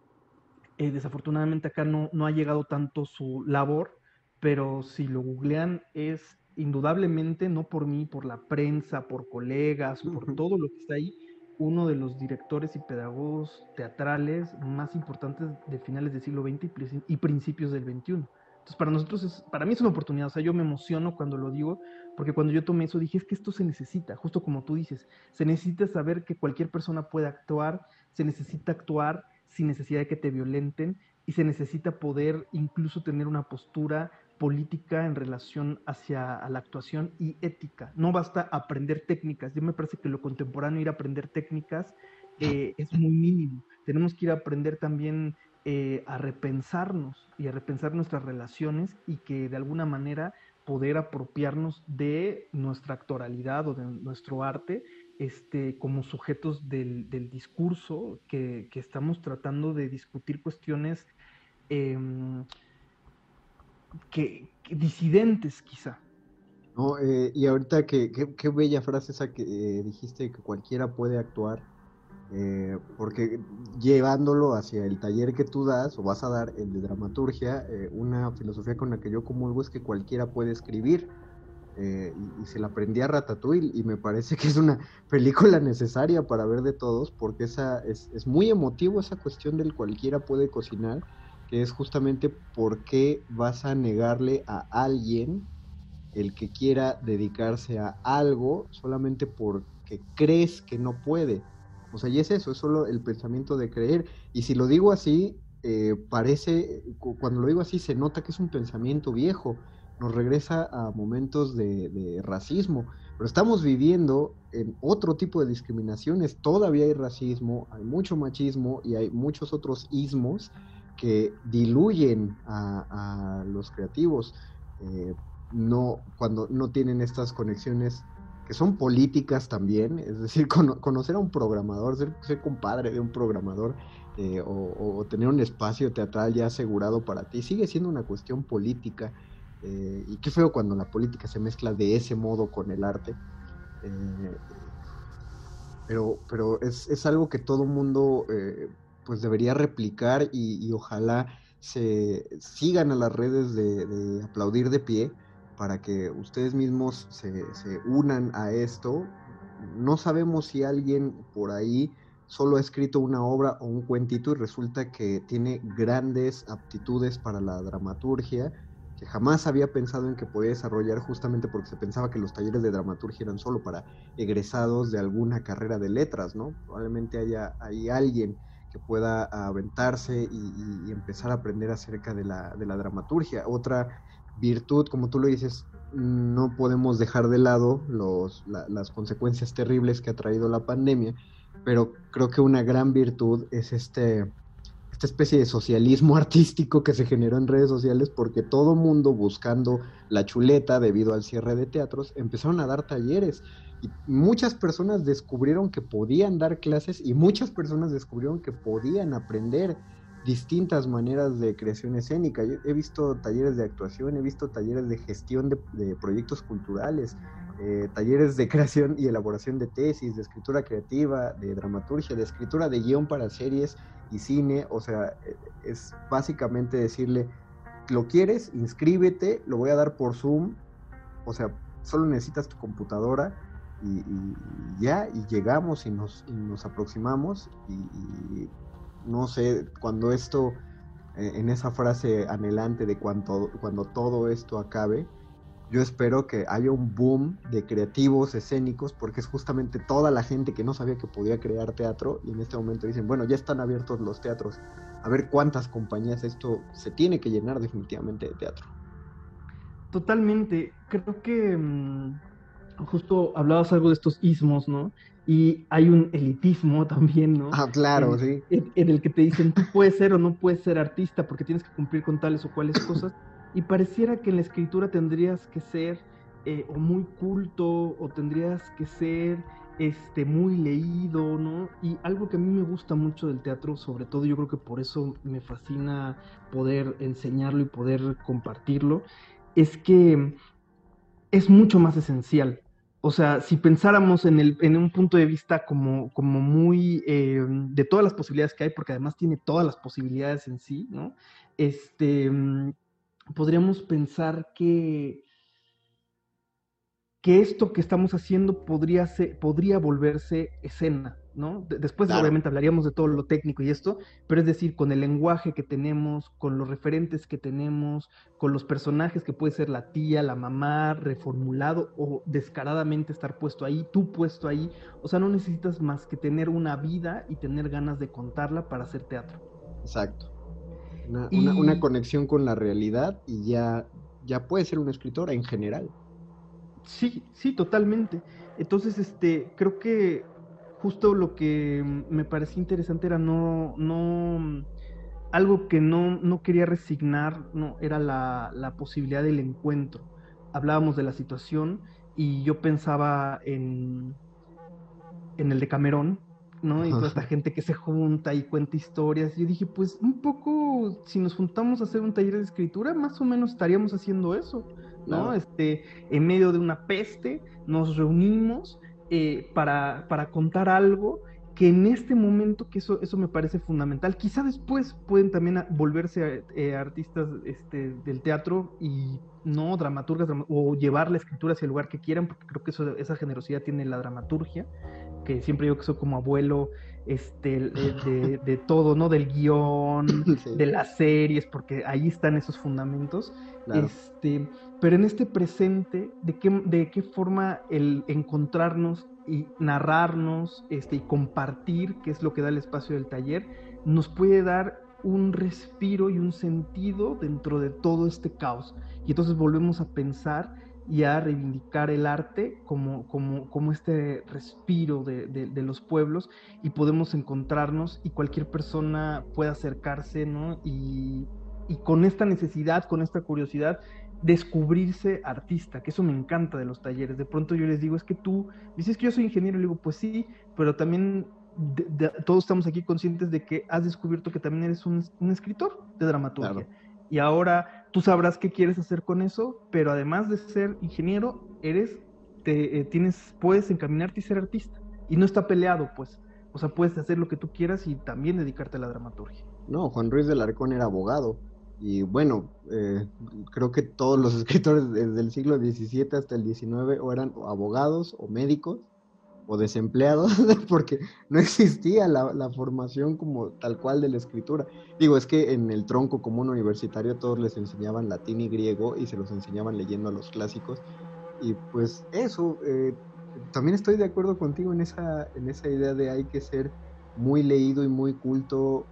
eh, desafortunadamente acá no, no ha llegado tanto su labor, pero si lo googlean es indudablemente, no por mí, por la prensa, por colegas, por todo lo que está ahí, uno de los directores y pedagogos teatrales más importantes de finales del siglo XX y principios del XXI. Entonces, para nosotros, es, para mí es una oportunidad, o sea, yo me emociono cuando lo digo, porque cuando yo tomé eso dije, es que esto se necesita, justo como tú dices, se necesita saber que cualquier persona puede actuar, se necesita actuar sin necesidad de que te violenten y se necesita poder incluso tener una postura política en relación hacia la actuación y ética. No basta aprender técnicas. Yo me parece que lo contemporáneo ir a aprender técnicas eh, es muy mínimo. Tenemos que ir a aprender también eh, a repensarnos y a repensar nuestras relaciones y que de alguna manera poder apropiarnos de nuestra actoralidad o de nuestro arte este, como sujetos del, discurso que, estamos tratando de discutir cuestiones em, que, disidentes quizá, No, eh, y ahorita que, qué bella frase esa que eh, dijiste que cualquiera puede actuar, eh, porque llevándolo hacia el taller que tú das o vas a dar, el de dramaturgia, una filosofía con la que yo comulgo es que cualquiera puede escribir. y, se la aprendí a Ratatouille y me parece que es una película necesaria para ver de todos porque esa es, es muy emotivo esa cuestión del cualquiera puede cocinar que es justamente por qué vas a negarle a alguien el que quiera dedicarse a algo solamente porque crees que no puede. O sea, y es eso, es solo el pensamiento de creer. Y si lo digo así, eh, parece, cuando lo digo así, se nota que es un pensamiento viejo, nos regresa a momentos de, de racismo. Pero estamos viviendo en otro tipo de discriminaciones, todavía hay racismo, hay mucho machismo y hay muchos otros ismos que diluyen a, los creativos. Eh, no, cuando no tienen estas conexiones que son políticas también, es decir, conocer a un programador, ser, compadre de un programador eh, o, tener un espacio teatral ya asegurado para ti, sigue siendo una cuestión política. Eh, y qué feo cuando la política se mezcla de ese modo con el arte. pero pero es, es, algo que todo mundo pues debería replicar y, ojalá se sigan a las redes de, aplaudir de pie para que ustedes mismos se, unan a esto. No sabemos si alguien por ahí solo ha escrito una obra o un cuentito y resulta que tiene grandes aptitudes para la dramaturgia, que jamás había pensado en que podía desarrollar justamente porque se pensaba que los talleres de dramaturgia eran solo para egresados de alguna carrera de letras, ¿no? Probablemente haya hay alguien que pueda aventarse y, empezar a aprender acerca de la, de la, dramaturgia. Otra virtud, como tú lo dices, no podemos dejar de lado los, las consecuencias terribles que ha traído la pandemia, pero creo que una gran virtud es este, esta especie de socialismo artístico que se generó en redes sociales porque todo mundo buscando la chuleta debido al cierre de teatros empezaron a dar talleres muchas personas descubrieron que podían dar clases y muchas personas descubrieron que podían aprender distintas maneras de creación escénica. He visto talleres de actuación, he visto talleres de gestión de, proyectos culturales, eh, talleres de creación y elaboración de tesis, de escritura creativa, de dramaturgia, de escritura de guion para series y cine. O sea, eh, es básicamente decirle, lo quieres, inscríbete, lo voy a dar por Zoom. O sea, solo necesitas tu computadora y, ya, y llegamos y nos, nos aproximamos y, no sé, cuando esto, eh, en esa frase anhelante de cuando todo esto acabe, yo espero que haya un boom de creativos escénicos, porque es justamente toda la gente que no sabía que podía crear teatro y en este momento dicen, bueno, ya están abiertos los teatros, a ver cuántas compañías esto se tiene que llenar definitivamente de teatro. Totalmente, creo que mm, justo hablabas algo de estos ismos, ¿no? Y hay un elitismo también, ¿no? Ah, claro, sí. En, el que te dicen, tú puedes ser o no puedes ser artista porque tienes que cumplir con tales o cuales cosas. Y pareciera que en la escritura tendrías que ser eh, o muy culto o tendrías que ser este, muy leído, ¿no? Y algo que a mí me gusta mucho del teatro, sobre todo yo creo que por eso me fascina poder enseñarlo y poder compartirlo, es que es mucho más esencial o sea, si pensáramos en, el, en un punto de vista como, como muy eh, de todas las posibilidades que hay, porque además tiene todas las posibilidades en sí, ¿no? Este, mm, podríamos pensar que, que esto que estamos haciendo podría, ser, podría volverse escena, ¿no? después obviamente hablaríamos de todo lo técnico y esto, pero es decir, con el lenguaje que tenemos, con los referentes que tenemos, con los personajes que puede ser la tía, la mamá, reformulado o descaradamente estar puesto ahí, tú puesto ahí, o sea, no necesitas más que tener una vida y tener ganas de contarla para hacer teatro. Exacto. Una, conexión con la realidad y ya, ya puede ser una escritora en general. Sí, sí, totalmente. Entonces, este, creo que justo lo que me parecía interesante era no, no, algo que no, no quería resignar, no, era la, la, posibilidad del encuentro. Hablábamos de la situación y yo pensaba en, en el de Camerón, ¿no? Y toda esta gente que se junta y cuenta historias. Y yo dije, pues un poco, si nos juntamos a hacer un taller de escritura, más o menos estaríamos haciendo eso. ¿No? Este, en medio de una peste, nos reunimos eh, para, para contar algo que en este momento, que eso, eso me parece fundamental, quizá después pueden también volverse eh, artistas este, del teatro y no dramaturgas o llevar la escritura hacia el lugar que quieran, porque creo que eso, esa generosidad tiene la dramaturgia, que siempre yo que soy como abuelo este, de, todo, ¿no? Del guion, de las series, porque ahí están esos fundamentos. Este, pero en este presente, ¿de qué, de qué forma el encontrarnos y narrarnos este, y compartir, que es lo que da el espacio del taller, nos puede dar un respiro y un sentido dentro de todo este caos. Y entonces volvemos a pensar y a reivindicar el arte como, como, como este respiro de, de, los pueblos y podemos encontrarnos y cualquier persona puede acercarse, ¿no? Y, y con esta necesidad, con esta curiosidad, descubrirse artista, que eso me encanta de los talleres. De pronto yo les digo, es que tú, dices que yo soy ingeniero, y le digo, pues sí, pero también todos estamos aquí conscientes de que has descubierto que también eres un, escritor de dramaturgia. Y ahora tú sabrás qué quieres hacer con eso, pero además de ser ingeniero, eres, te, eh, tienes, puedes encaminarte y ser artista. Y no está peleado, pues. O sea, puedes hacer lo que tú quieras y también dedicarte a la dramaturgia. No, Juan Ruiz del Arcón era abogado y bueno, eh, creo que todos los escritores desde el siglo XVII hasta el XIX eran abogados o médicos o desempleados, porque no existía la, formación como tal cual de la escritura. Digo, es que en el tronco común universitario todos les enseñaban latín y griego y se los enseñaban leyendo a los clásicos. Y pues eso, eh, también estoy de acuerdo contigo en esa, en esa idea de hay que ser muy leído y muy culto,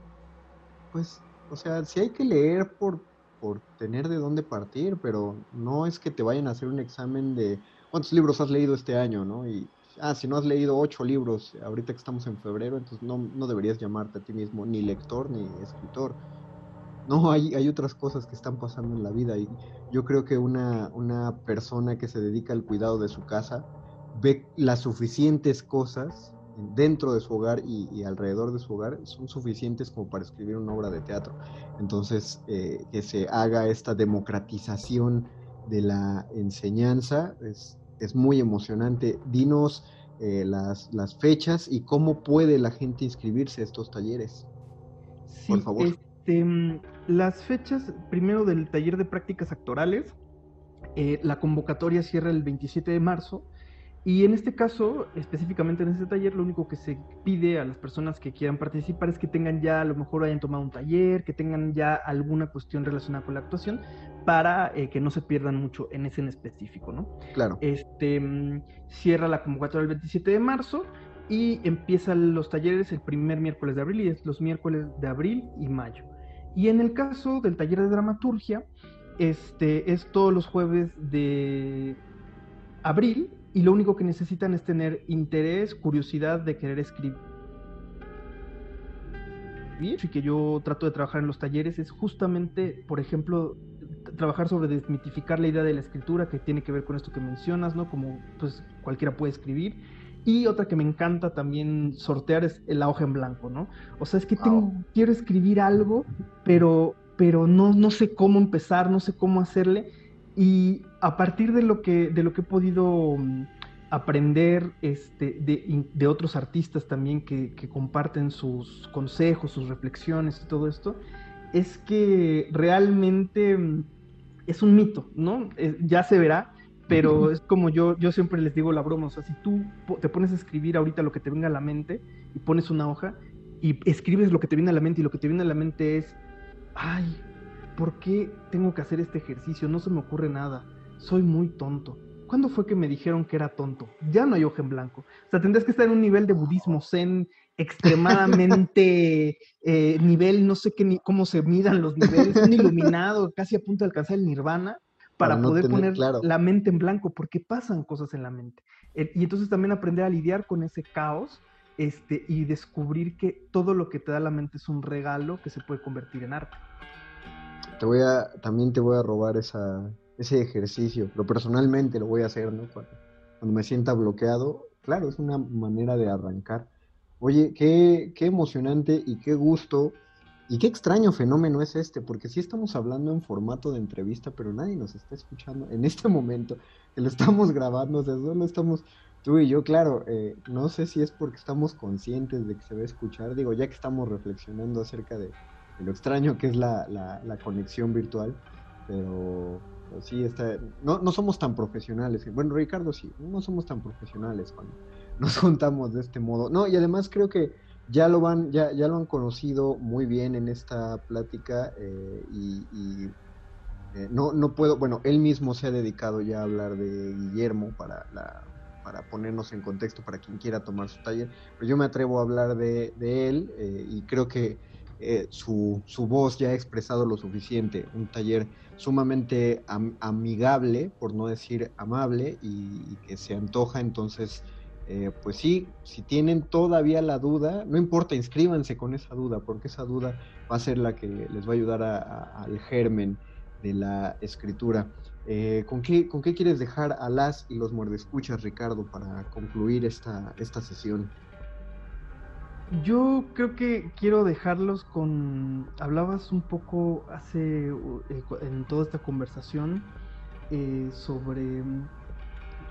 pues o sea, sí hay que leer por, por tener de dónde partir, pero no es que te vayan a hacer un examen de cuántos libros has leído este año, ¿no? Y, ah, si no has leído ocho libros ahorita que estamos en febrero, entonces no, no deberías llamarte a ti mismo ni lector ni escritor. No, hay, hay otras cosas que están pasando en la vida y yo creo que una, una persona que se dedica al cuidado de su casa ve las suficientes cosas dentro de su hogar y, alrededor de su hogar son suficientes como para escribir una obra de teatro. Entonces, eh, que se haga esta democratización de la enseñanza es, es muy emocionante. Dinos eh, las, las, fechas y cómo puede la gente inscribirse a estos talleres. Por favor. Este, mm, las fechas, primero del taller de prácticas actorales, eh, la convocatoria cierra el 27 de marzo y en este caso, específicamente en este taller, lo único que se pide a las personas que quieran participar es que tengan ya, a lo mejor hayan tomado un taller, que tengan ya alguna cuestión relacionada con la actuación, para eh, que no se pierdan mucho en ese en específico, ¿no? Claro. Este, mm, cierra la convocatoria el 27 de marzo y empiezan los talleres el primer miércoles de abril y es los miércoles de abril y mayo. Y en el caso del taller de dramaturgia, este, es todos los jueves de abril y lo único que necesitan es tener interés, curiosidad de querer escribir. Y que yo trato de trabajar en los talleres es justamente, por ejemplo, trabajar sobre desmitificar la idea de la escritura que tiene que ver con esto que mencionas, ¿no? Como pues cualquiera puede escribir. Y otra que me encanta también sortear es la hoja en blanco, ¿no? O sea, es que tengo, quiero escribir algo, pero, pero no, no sé cómo empezar, no sé cómo hacerle y a partir de lo que, de lo que he podido mm, aprender este, de, otros artistas también que, comparten sus consejos, sus reflexiones y todo esto, es que realmente mm, es un mito, ¿no? Eh, ya se verá, pero es como yo, yo siempre les digo la broma, o sea, si tú te pones a escribir ahorita lo que te venga a la mente y pones una hoja y escribes lo que te viene a la mente y lo que te viene a la mente es, ay, ¿por qué tengo que hacer este ejercicio? No se me ocurre nada. Soy muy tonto. ¿Cuándo fue que me dijeron que era tonto? Ya no hay hoja en blanco. O sea, tendrías que estar en un nivel de budismo zen extremadamente eh, nivel, no sé qué ni, cómo se midan los niveles, un iluminado, casi a punto de alcanzar el nirvana, para, poder poner la mente en blanco, porque pasan cosas en la mente. Eh, y entonces también aprender a lidiar con ese caos este, y descubrir que todo lo que te da la mente es un regalo que se puede convertir en arte te voy a, también te voy a robar esa, ese ejercicio, pero personalmente lo voy a hacer, ¿no? Cuando, me sienta bloqueado, claro, es una manera de arrancar. Oye, qué, qué emocionante y qué gusto y qué extraño fenómeno es este, porque sí estamos hablando en formato de entrevista, pero nadie nos está escuchando en este momento, que lo estamos grabando, o sea, solo estamos tú y yo, claro, eh, no sé si es porque estamos conscientes de que se va a escuchar, digo, ya que estamos reflexionando acerca de, lo extraño que es la, la, conexión virtual, pero, sí, está, no, no somos tan profesionales, bueno, Ricardo sí, no somos tan profesionales cuando nos juntamos de este modo, no, y además creo que ya lo van, ya, ya lo han conocido muy bien en esta plática eh, y, eh, no, no puedo, bueno, él mismo se ha dedicado ya a hablar de Guillermo para la para ponernos en contexto para quien quiera tomar su taller, pero yo me atrevo a hablar de, él eh, y creo que su, su, voz ya ha expresado lo suficiente, un taller sumamente amigable, por no decir amable, y que se antoja entonces eh, pues sí, si tienen todavía la duda, no importa, inscríbanse con esa duda, porque esa duda va a ser la que les va a ayudar al germen de la escritura. Eh, ¿con, qué, ¿Con qué quieres dejar a las y los muerdescuchas, Ricardo, para concluir esta, esta sesión? Yo creo que quiero dejarlos con. Hablabas un poco hace. Eh, en toda esta conversación sobre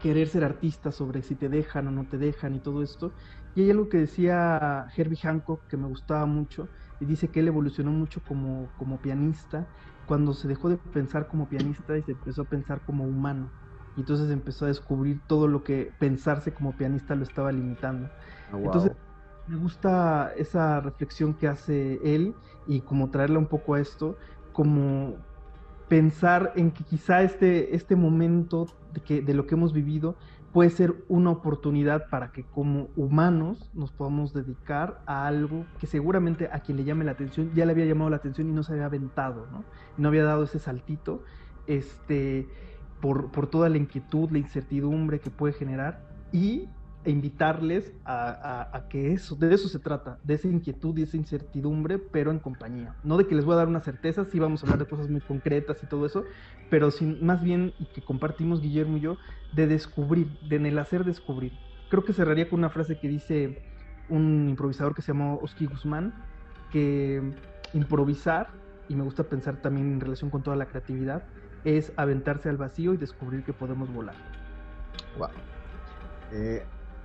querer ser artista, sobre si te dejan o no te dejan y todo esto. Y hay algo que decía Herbie Hancock que me gustaba mucho, y dice que él evolucionó mucho como, como pianista, cuando se dejó de pensar como pianista y se empezó a pensar como humano. Y entonces empezó a descubrir todo lo que pensarse como pianista lo estaba limitando. Ah, entonces, me gusta esa reflexión que hace él y como traerla un poco a esto, como pensar en que quizá este, este momento de, que, de lo que hemos vivido puede ser una oportunidad para que como humanos nos podamos dedicar a algo que seguramente a quien le llame la atención ya le había llamado la atención y no se había aventado, ¿no? No había dado ese saltito, este, por, por toda la inquietud, la incertidumbre que puede generar y e invitarles a, que eso, de eso se trata, de esa inquietud y esa incertidumbre, pero en compañía. No de que les voy a dar una certeza, sí vamos a hablar de cosas muy concretas y todo eso, pero sin, más bien, y que compartimos Guillermo y yo, de descubrir, de en el hacer descubrir. Creo que cerraría con una frase que dice un improvisador que se llamó Oski Guzmán, que improvisar, y me gusta pensar también en relación con toda la creatividad, es aventarse al vacío y descubrir que podemos volar. Wow.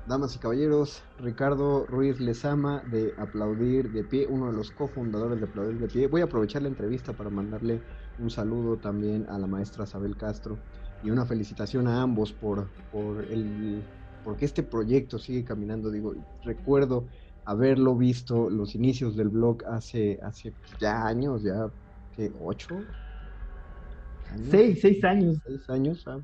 Damas y caballeros, Ricardo Ruiz Lezama de Aplaudir de Pie, uno de los cofundadores de Aplaudir de Pie. Voy a aprovechar la entrevista para mandarle un saludo también a la maestra Isabel Castro y una felicitación a ambos por, por el porque este proyecto sigue caminando. Digo, recuerdo haberlo visto los inicios del blog hace, hace ya años, ya que ocho, Seis, seis años. Seis años, ah,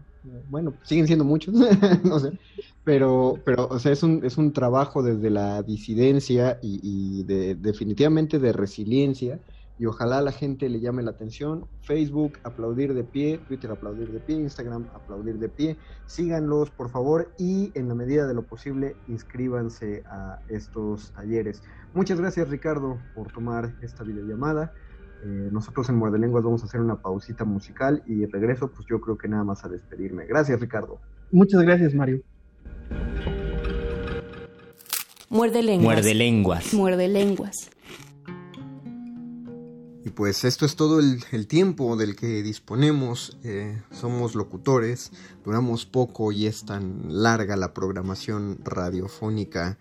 bueno, siguen siendo muchos, no sé, pero, pero, o sea, es un, es un trabajo desde la disidencia y, de, definitivamente de resiliencia, y ojalá la gente le llame la atención. Facebook, aplaudir de pie, Twitter, aplaudir de pie, Instagram, aplaudir de pie. Síganlos, por favor, y en la medida de lo posible, inscríbanse a estos talleres. Muchas gracias, Ricardo, por tomar esta videollamada. Eh, nosotros en Muerde Lenguas vamos a hacer una pausita musical y regreso, pues yo creo que nada más a despedirme. Gracias, Ricardo. Muchas gracias, Mario. Muerde lenguas. Muerde lenguas. Muerde lenguas. Y pues esto es todo el, tiempo del que disponemos. Eh, somos locutores, duramos poco y es tan larga la programación radiofónica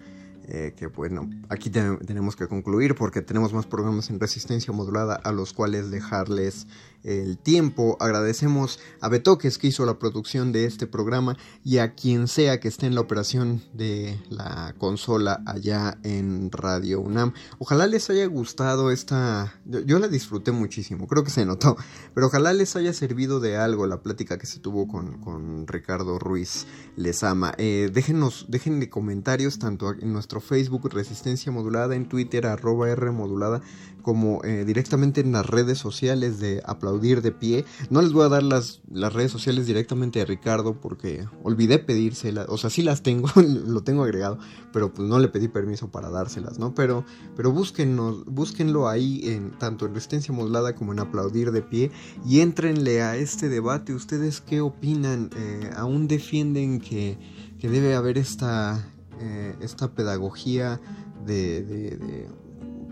eh, que bueno, aquí tenemos que concluir porque tenemos más programas en resistencia modulada a los cuales dejarles el tiempo. Agradecemos a Betoques que hizo la producción de este programa y a quien sea que esté en la operación de la consola allá en Radio UNAM. Ojalá les haya gustado esta... Yo, la disfruté muchísimo, creo que se notó, pero ojalá les haya servido de algo la plática que se tuvo con, Ricardo Ruiz Lezama. Eh, déjenos, déjenle comentarios tanto en nuestro Facebook Resistencia Modulada, en Twitter arroba R Modulada, como eh, directamente en las redes sociales de Aplaudir de Pie. No les voy a dar las, las redes sociales directamente a Ricardo porque olvidé pedírselas, o sea, sí las tengo, lo tengo agregado, pero pues no le pedí permiso para dárselas, ¿no? Pero, pero búsquenos, búsquenlo ahí en tanto en Resistencia Modulada como en Aplaudir de Pie y entrenle a este debate. ¿Ustedes qué opinan? Eh, ¿Aún defienden que, que debe haber esta, eh, esta pedagogía de, de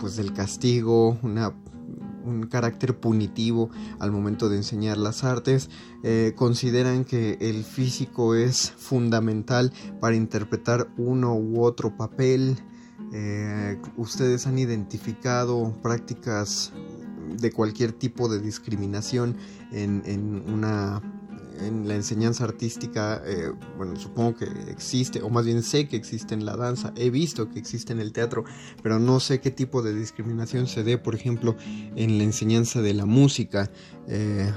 pues del castigo, una un carácter punitivo al momento de enseñar las artes. Eh, consideran que el físico es fundamental para interpretar uno u otro papel. Eh, ustedes han identificado prácticas de cualquier tipo de discriminación en, una en la enseñanza artística, eh, bueno, supongo que existe, o más bien sé que existe en la danza, he visto que existe en el teatro, pero no sé qué tipo de discriminación se dé, por ejemplo, en la enseñanza de la música. Eh,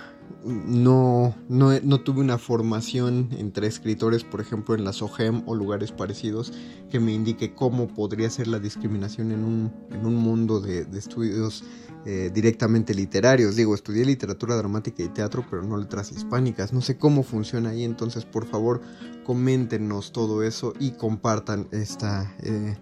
no, no, tuve una formación entre escritores, por ejemplo, en la SOGEM o lugares parecidos, que me indique cómo podría ser la discriminación en un, en un mundo de, de estudios eh, directamente literarios. Digo, estudié literatura dramática y teatro, pero no letras hispánicas. No sé cómo funciona ahí, entonces por favor coméntenos todo eso y compartan esta... Eh,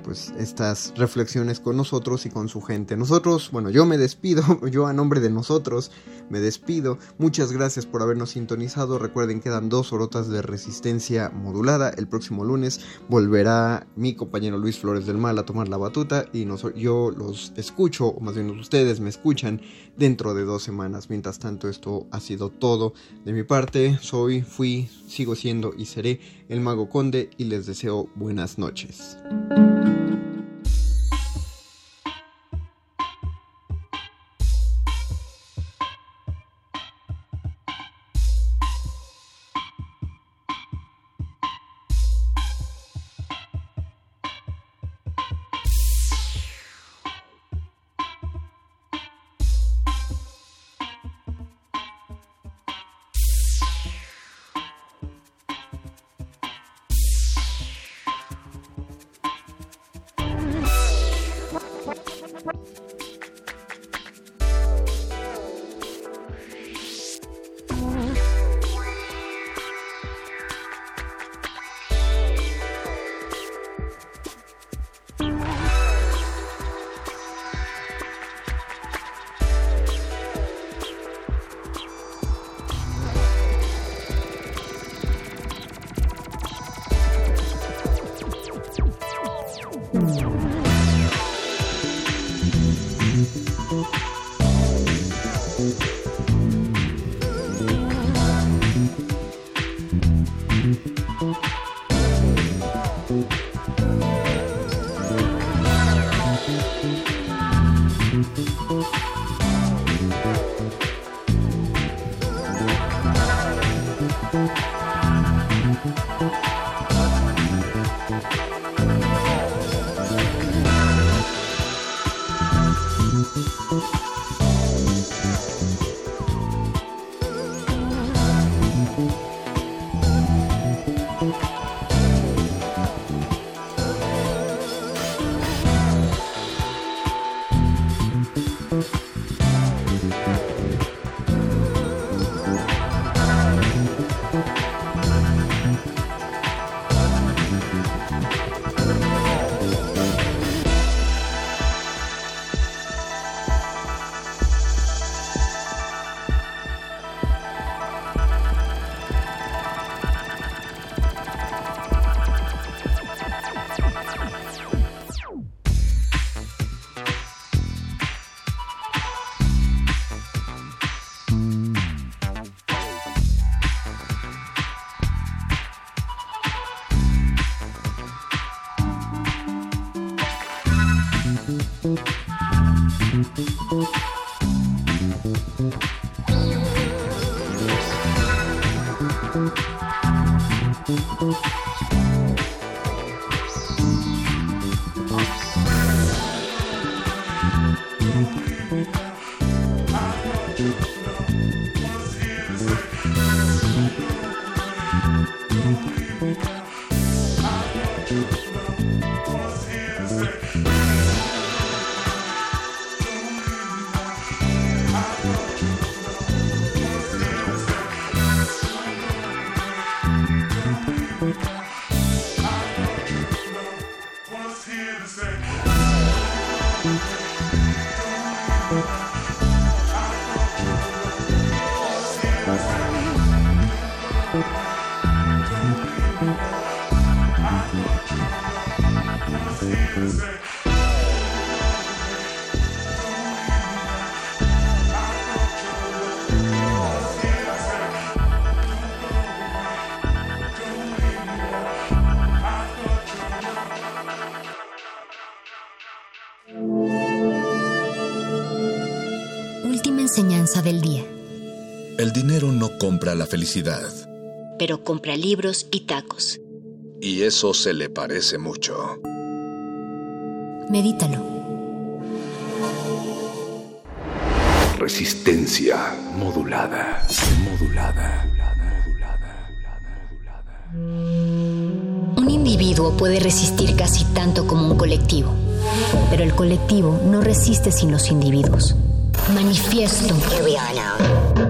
pues estas reflexiones con nosotros y con su gente. Nosotros, bueno, yo me despido, yo a nombre de nosotros me despido. Muchas gracias por habernos sintonizado. Recuerden, quedan dos orotas de resistencia modulada. El próximo lunes volverá mi compañero Luis Flores del Mal a tomar la batuta y yo los escucho, o más bien ustedes me escuchan dentro de dos semanas. Mientras tanto, esto ha sido todo de mi parte. Soy, fui, sigo siendo y seré el Mago Conde y les deseo buenas noches. Dinero no compra la felicidad. Pero compra libros y tacos. Y eso se le parece mucho. Medítalo. Resistencia modulada. Modulada. Un individuo puede resistir casi tanto como un colectivo, pero el colectivo no resiste sin los individuos. Manifiesto. Logramos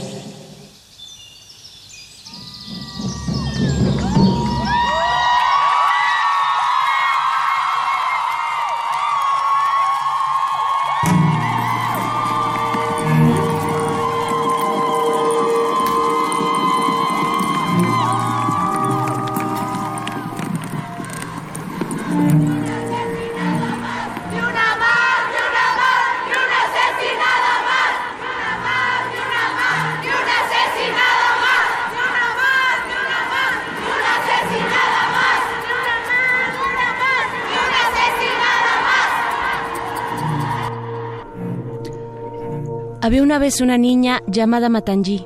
Una vez una niña llamada Matanji.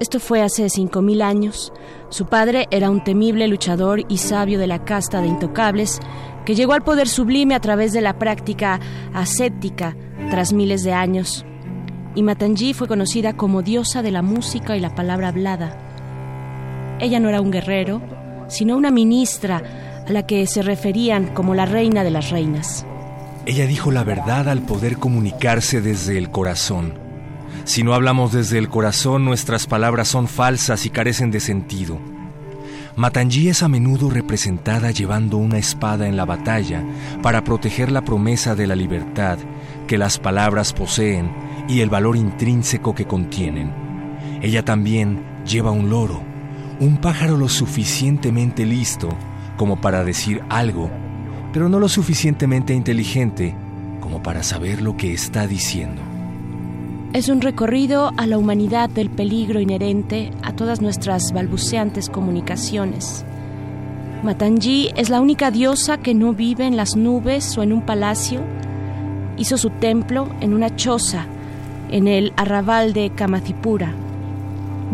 Esto fue hace 5.000 años. Su padre era un temible luchador y sabio de la casta de intocables que llegó al poder sublime a través de la práctica ascética tras miles de años. Y Matanji fue conocida como diosa de la música y la palabra hablada. Ella no era un guerrero, sino una ministra a la que se referían como la reina de las reinas. Ella dijo la verdad al poder comunicarse desde el corazón. Si no hablamos desde el corazón, nuestras palabras son falsas y carecen de sentido. Matanji es a menudo representada llevando una espada en la batalla para proteger la promesa de la libertad que las palabras poseen y el valor intrínseco que contienen. Ella también lleva un loro, un pájaro lo suficientemente listo como para decir algo pero no lo suficientemente inteligente como para saber lo que está diciendo. Es un recorrido a la humanidad del peligro inherente a todas nuestras balbuceantes comunicaciones. Matanji es la única diosa que no vive en las nubes o en un palacio. Hizo su templo en una choza en el arrabal de Kamathipura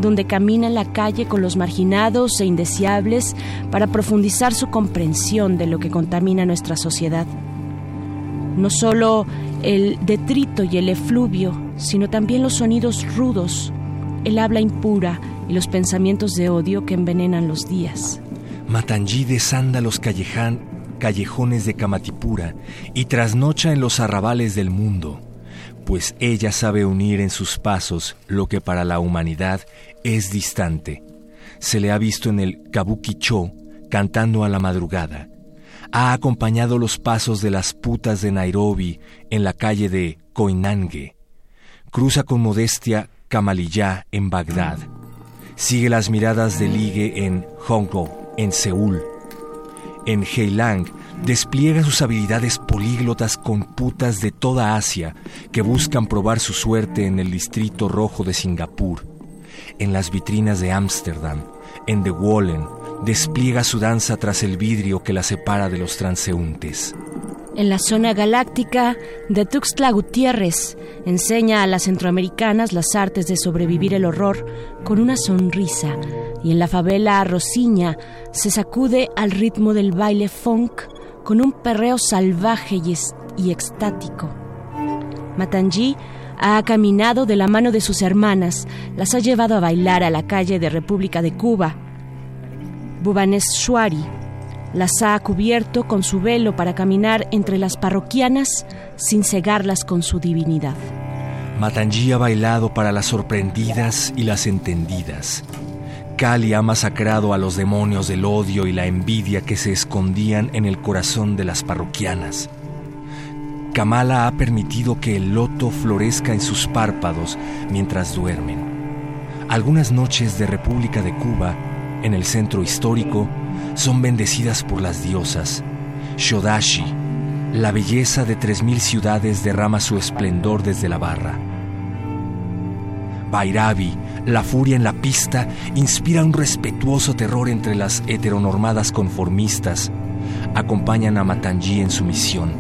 donde camina en la calle con los marginados e indeseables para profundizar su comprensión de lo que contamina nuestra sociedad. No solo el detrito y el efluvio, sino también los sonidos rudos, el habla impura y los pensamientos de odio que envenenan los días. Matanji desanda los callejones de Kamatipura y trasnocha en los arrabales del mundo pues ella sabe unir en sus pasos lo que para la humanidad es distante. Se le ha visto en el Kabuki-cho cantando a la madrugada. Ha acompañado los pasos de las putas de Nairobi en la calle de Koinange. Cruza con modestia Kamaliyá en Bagdad. Sigue las miradas de ligue en Hong Kong, en Seúl. En Heilang despliega sus habilidades políglotas con putas de toda Asia que buscan probar su suerte en el distrito rojo de Singapur. En las vitrinas de Ámsterdam, en The Wallen, despliega su danza tras el vidrio que la separa de los transeúntes. En la zona galáctica de Tuxtla Gutiérrez, enseña a las centroamericanas las artes de sobrevivir el horror con una sonrisa y en la favela Rosiña se sacude al ritmo del baile funk con un perreo salvaje y, y extático. Matanji ha caminado de la mano de sus hermanas, las ha llevado a bailar a la calle de República de Cuba. Bhubaneswari las ha cubierto con su velo para caminar entre las parroquianas sin cegarlas con su divinidad. Matanji ha bailado para las sorprendidas y las entendidas. Kali ha masacrado a los demonios del odio y la envidia que se escondían en el corazón de las parroquianas. Kamala ha permitido que el loto florezca en sus párpados mientras duermen. Algunas noches de República de Cuba, en el centro histórico, son bendecidas por las diosas Shodashi, La belleza de tres mil ciudades derrama su esplendor desde la barra. Bairavi, la furia en la pista, inspira un respetuoso terror entre las heteronormadas conformistas. Acompañan a Matangi en su misión.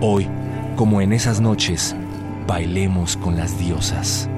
Hoy, como en esas noches, bailemos con las diosas.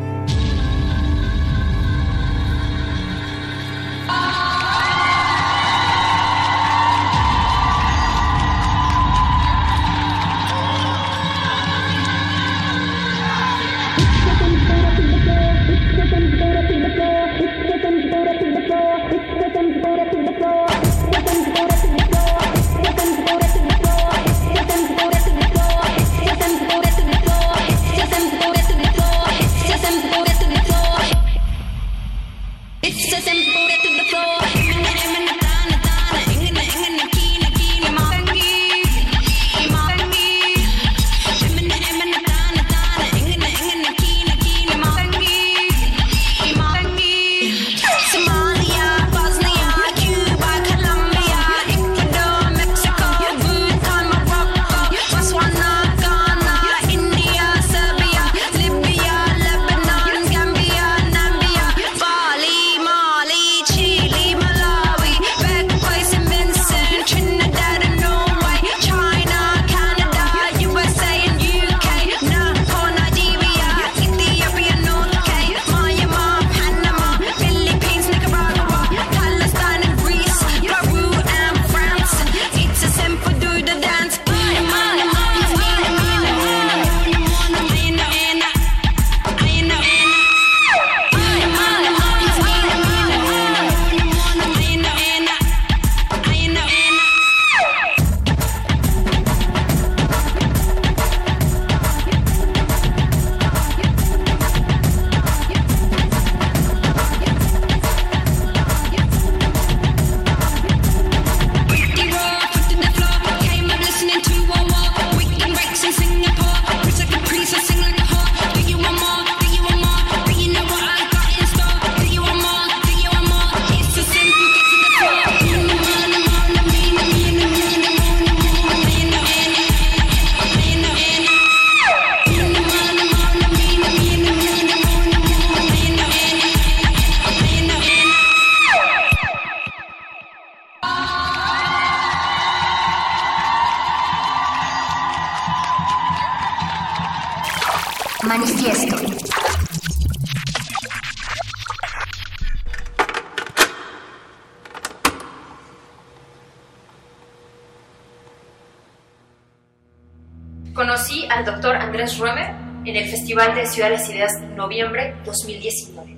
Ciudad de las Ideas, noviembre 2019.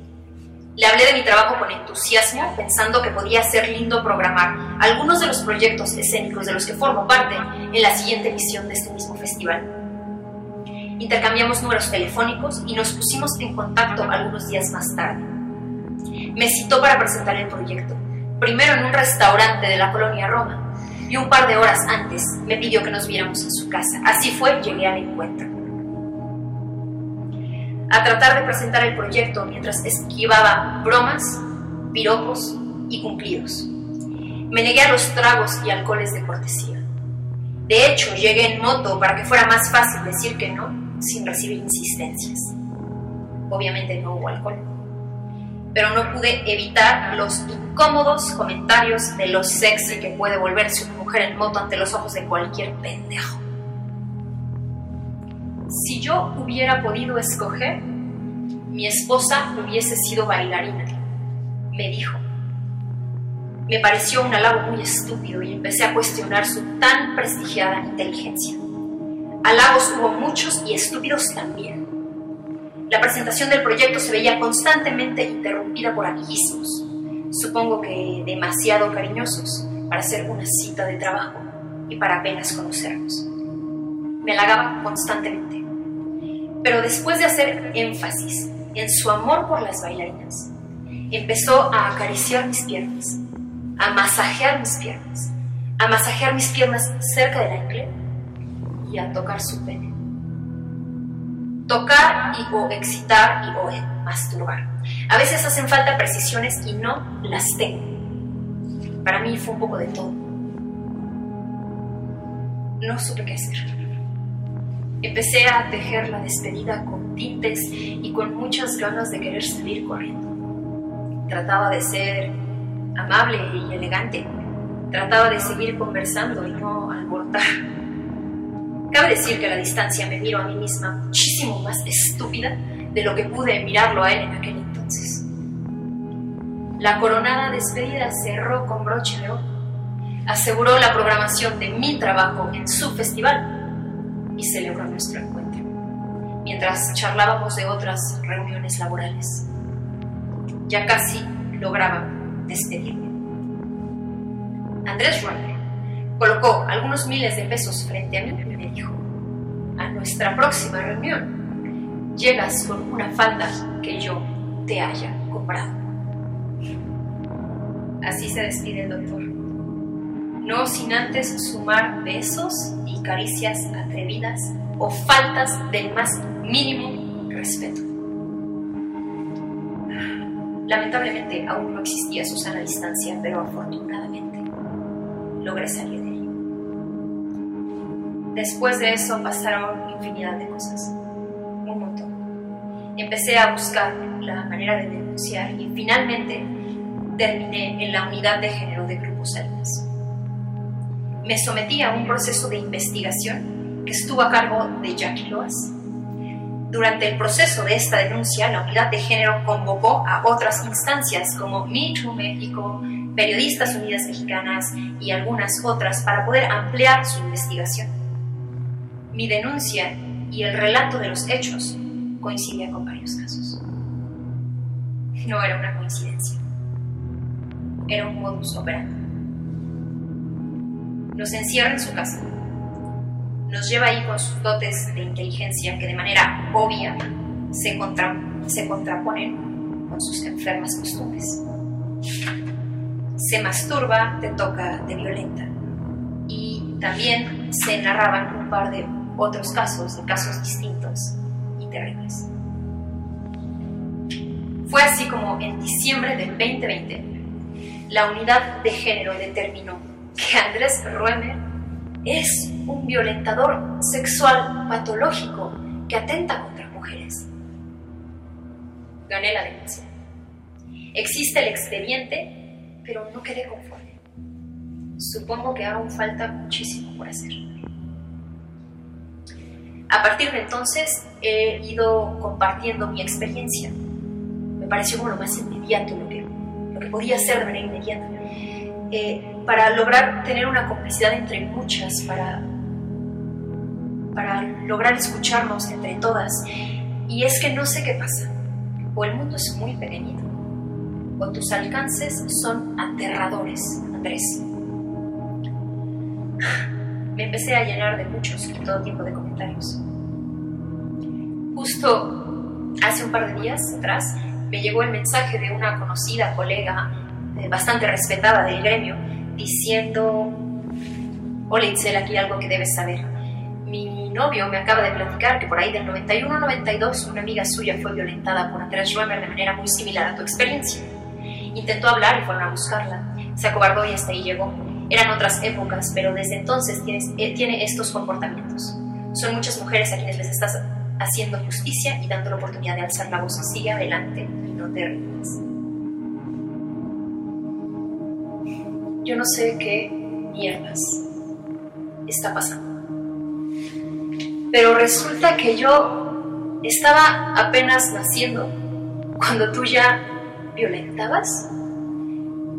Le hablé de mi trabajo con entusiasmo, pensando que podía ser lindo programar algunos de los proyectos escénicos de los que formo parte en la siguiente edición de este mismo festival. Intercambiamos números telefónicos y nos pusimos en contacto algunos días más tarde. Me citó para presentar el proyecto, primero en un restaurante de la colonia Roma, y un par de horas antes me pidió que nos viéramos en su casa. Así fue, llegué al encuentro a tratar de presentar el proyecto mientras esquivaba bromas, piropos y cumplidos. Me negué a los tragos y alcoholes de cortesía. De hecho, llegué en moto para que fuera más fácil decir que no sin recibir insistencias. Obviamente no hubo alcohol. Pero no pude evitar los incómodos comentarios de lo sexy que puede volverse una mujer en moto ante los ojos de cualquier pendejo. Si yo hubiera podido escoger, mi esposa hubiese sido bailarina, me dijo. Me pareció un halago muy estúpido y empecé a cuestionar su tan prestigiada inteligencia. Halagos hubo muchos y estúpidos también. La presentación del proyecto se veía constantemente interrumpida por amiguismos, supongo que demasiado cariñosos para hacer una cita de trabajo y para apenas conocernos. Me halagaba constantemente pero después de hacer énfasis en su amor por las bailarinas, empezó a acariciar mis piernas, a masajear mis piernas, a masajear mis piernas cerca del ancla y a tocar su pene. Tocar y o excitar y o masturbar. A veces hacen falta precisiones y no las tengo. Para mí fue un poco de todo. No supe qué hacer. Empecé a tejer la despedida con tintes y con muchas ganas de querer salir corriendo. Trataba de ser amable y elegante. Trataba de seguir conversando y no alborotar. Cabe decir que a la distancia me miro a mí misma muchísimo más estúpida de lo que pude mirarlo a él en aquel entonces. La coronada despedida cerró con broche de oro. Aseguró la programación de mi trabajo en su festival y celebró nuestro encuentro, mientras charlábamos de otras reuniones laborales. Ya casi lograba despedirme. Andrés Runner colocó algunos miles de pesos frente a mí y me dijo, a nuestra próxima reunión, llegas con una falda que yo te haya comprado. Así se despide el doctor. No sin antes sumar besos y caricias atrevidas o faltas del más mínimo respeto. Lamentablemente aún no existía Susana a distancia, pero afortunadamente logré salir de ahí. Después de eso pasaron infinidad de cosas, un montón. Empecé a buscar la manera de denunciar y finalmente terminé en la unidad de género de Grupos Almas. Me sometí a un proceso de investigación que estuvo a cargo de Jackie Loas. Durante el proceso de esta denuncia, la unidad de género convocó a otras instancias como Me Too México, Periodistas Unidas Mexicanas y algunas otras para poder ampliar su investigación. Mi denuncia y el relato de los hechos coincidían con varios casos. No era una coincidencia era un modus operandi. Nos encierra en su casa. Nos lleva ahí con dotes de inteligencia que de manera obvia se, contra, se contraponen con sus enfermas costumbres. Se masturba, te toca, te violenta. Y también se narraban un par de otros casos, de casos distintos y terribles. Fue así como en diciembre del 2020 la unidad de género determinó que Andrés Ruemer es un violentador sexual patológico que atenta contra mujeres. Gané la denuncia. Existe el expediente, pero no quedé conforme. Supongo que aún falta muchísimo por hacer. A partir de entonces he ido compartiendo mi experiencia. Me pareció como lo más inmediato lo que lo que podía hacer de manera inmediata, eh, para lograr tener una complicidad entre muchas, para, para lograr escucharnos entre todas. Y es que no sé qué pasa, o el mundo es muy pequeñito, o tus alcances son aterradores, Andrés. Me empecé a llenar de muchos y todo tipo de comentarios. Justo hace un par de días atrás me llegó el mensaje de una conocida colega eh, bastante respetada del gremio diciendo, hola Itzel, aquí algo que debes saber. Mi novio me acaba de platicar que por ahí del 91-92 una amiga suya fue violentada por Andrés Ruemer de manera muy similar a tu experiencia. Intentó hablar y fueron a buscarla. Se acobardó y hasta ahí llegó. Eran otras épocas, pero desde entonces tienes, eh, tiene estos comportamientos. Son muchas mujeres a quienes les estás haciendo justicia y dando la oportunidad de alzar la voz. Sigue adelante y no te rindas. Yo no sé qué mierdas está pasando. Pero resulta que yo estaba apenas naciendo cuando tú ya violentabas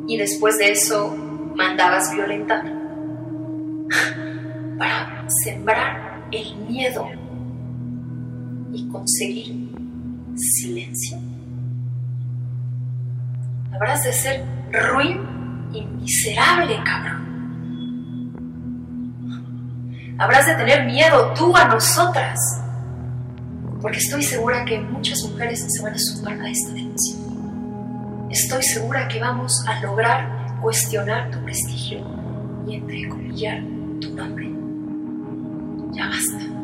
y después de eso mandabas violentar para sembrar el miedo y conseguir silencio. Habrás de ser ruin y miserable, cabrón. Habrás de tener miedo tú a nosotras. Porque estoy segura que muchas mujeres se van a sumar a esta denuncia. Estoy segura que vamos a lograr cuestionar tu prestigio y entrecomillar tu nombre. Ya basta.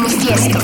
Manifiesto.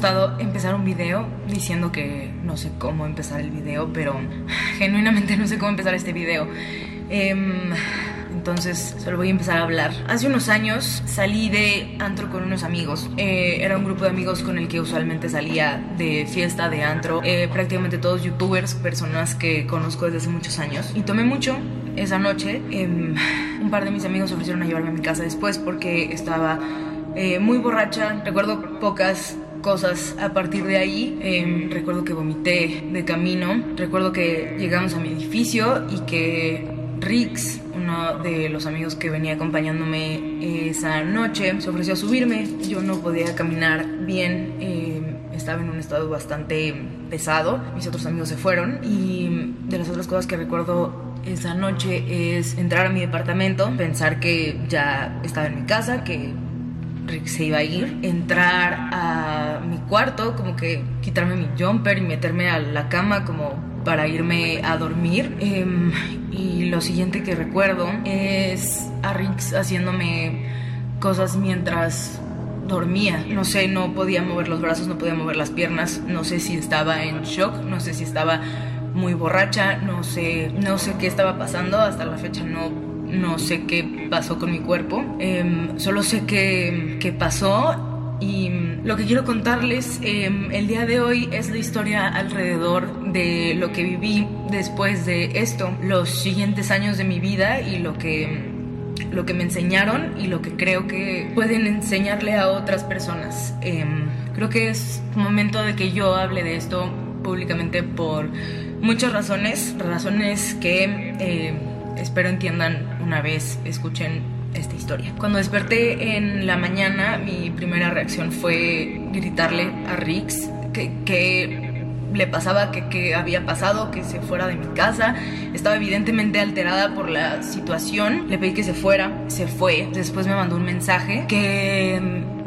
Gustado empezar un video diciendo que no sé cómo empezar el video, pero genuinamente no sé cómo empezar este video. Em, entonces solo voy a empezar a hablar. Hace unos años salí de antro con unos amigos. Eh, era un grupo de amigos con el que usualmente salía de fiesta, de antro. Eh, prácticamente todos youtubers, personas que conozco desde hace muchos años. Y tomé mucho esa noche. Em, un par de mis amigos ofrecieron a llevarme a mi casa después porque estaba eh, muy borracha. Recuerdo pocas cosas a partir de ahí. Em, recuerdo que vomité de camino. Recuerdo que llegamos a mi edificio y que Rix, uno de los amigos que venía acompañándome esa noche, se ofreció a subirme. Yo no podía caminar bien. em, estaba en un estado bastante pesado. Mis otros amigos se fueron. Y de las otras cosas que recuerdo esa noche es entrar a mi departamento, pensar que ya estaba en mi casa, que se iba a ir, entrar a mi cuarto, como que quitarme mi jumper y meterme a la cama como para irme a dormir. Em, y lo siguiente que recuerdo es a Rick haciéndome cosas mientras dormía. No sé, no podía mover los brazos, no podía mover las piernas. No sé si estaba en shock, no sé si estaba muy borracha, no sé, no sé qué estaba pasando. Hasta la fecha no, no sé qué pasó con mi cuerpo. Em, solo sé que, pasó y mm, lo que quiero contarles em, el día de hoy es la historia alrededor de lo que viví después de esto, los siguientes años de mi vida y lo que lo que me enseñaron y lo que creo que pueden enseñarle a otras personas. Em, creo que es momento de que yo hable de esto públicamente por muchas razones, razones que eh, espero entiendan una vez escuchen esta historia. Cuando desperté en la mañana, mi primera reacción fue gritarle a Rix que, le pasaba, que, había pasado, que se fuera de mi casa. Estaba evidentemente alterada por la situación. Le pedí que se fuera, se fue. Después me mandó un mensaje que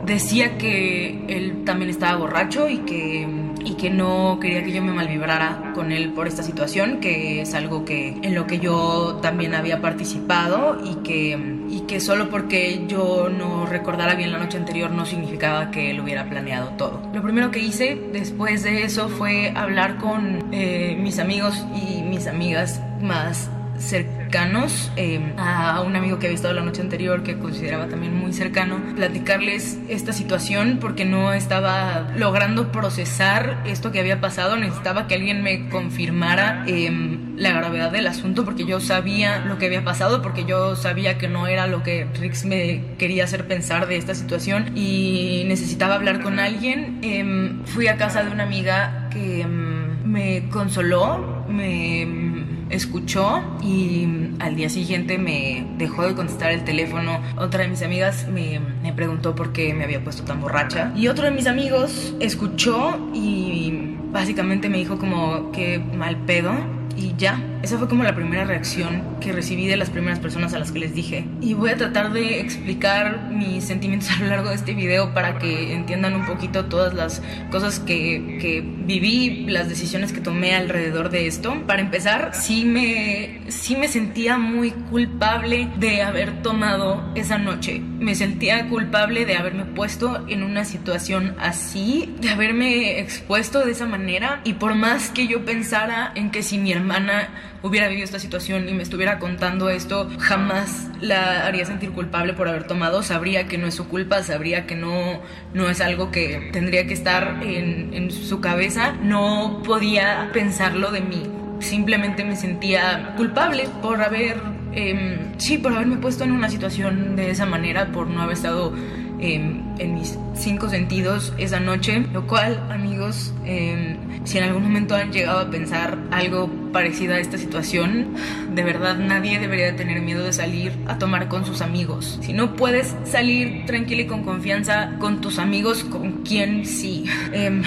decía que él también estaba borracho y que, y que no quería que yo me malvibrara con él por esta situación, que es algo que en lo que yo también había participado y que, y que solo porque yo no recordara bien la noche anterior no significaba que él hubiera planeado todo. Lo primero que hice después de eso fue hablar con eh, mis amigos y mis amigas más cercanos eh, a un amigo que había estado la noche anterior que consideraba también muy cercano, platicarles esta situación porque no estaba logrando procesar esto que había pasado, necesitaba que alguien me confirmara em, la gravedad del asunto porque yo sabía lo que había pasado, porque yo sabía que no era lo que Rix me quería hacer pensar de esta situación y necesitaba hablar con alguien. Em, fui a casa de una amiga que em, me consoló, me escuchó y al día siguiente me dejó de contestar el teléfono. Otra de mis amigas me, me preguntó por qué me había puesto tan borracha. Y otro de mis amigos escuchó y básicamente me dijo como que mal pedo y ya, esa fue como la primera reacción que recibí de las primeras personas a las que les dije. Y voy a tratar de explicar mis sentimientos a lo largo de este video para que entiendan un poquito todas las cosas que, que viví, las decisiones que tomé alrededor de esto. Para empezar, sí me, sí me sentía muy culpable de haber tomado esa noche. Me sentía culpable de haberme puesto en una situación así, de haberme expuesto de esa manera. Y por más que yo pensara en que si mi hermana hubiera vivido esta situación y me estuviera contando esto, jamás la haría sentir culpable por haber tomado. Sabría que no es su culpa, sabría que no, no es algo que tendría que estar en, su cabeza. No podía pensarlo de mí. Simplemente me sentía culpable por haber, eh, sí, por haberme puesto en una situación de esa manera, por no haber estado en mis cinco sentidos esa noche, lo cual, amigos, em, si en algún momento han llegado a pensar algo parecido a esta situación, de verdad nadie debería tener miedo de salir a tomar con sus amigos. Si no puedes salir tranquila y con confianza con tus amigos, ¿con quién sí? Em,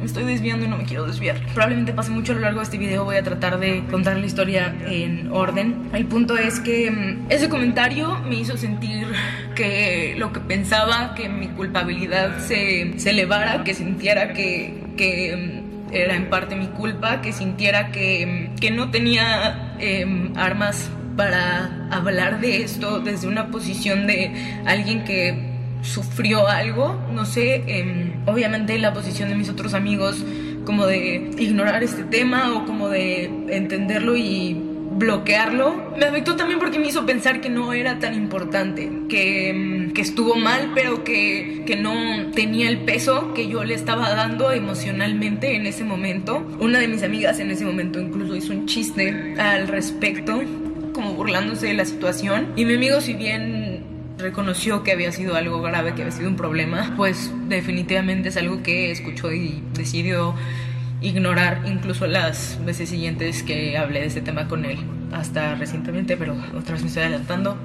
me estoy desviando y no me quiero desviar. Probablemente pase mucho a lo largo de este video, voy a tratar de contar la historia en orden. El punto es que mm, ese comentario me hizo sentir que lo que pensaba, que mi culpabilidad se, se elevara, que sintiera que, que mm, era en parte mi culpa, que sintiera que, mm, que no tenía em, armas para hablar de esto desde una posición de alguien que sufrió algo, no sé, eh, obviamente la posición de mis otros amigos como de ignorar este tema o como de entenderlo y bloquearlo, me afectó también porque me hizo pensar que no era tan importante, que, em, que estuvo mal, pero que, que, no tenía el peso que yo le estaba dando emocionalmente en ese momento. Una de mis amigas en ese momento incluso hizo un chiste al respecto, como burlándose de la situación. Y mi amigo, si bien reconoció que había sido algo grave, que había sido un problema, pues definitivamente es algo que escuchó y decidió ignorar incluso las veces siguientes que hablé de este tema con él, hasta recientemente, pero otra vez me estoy adelantando.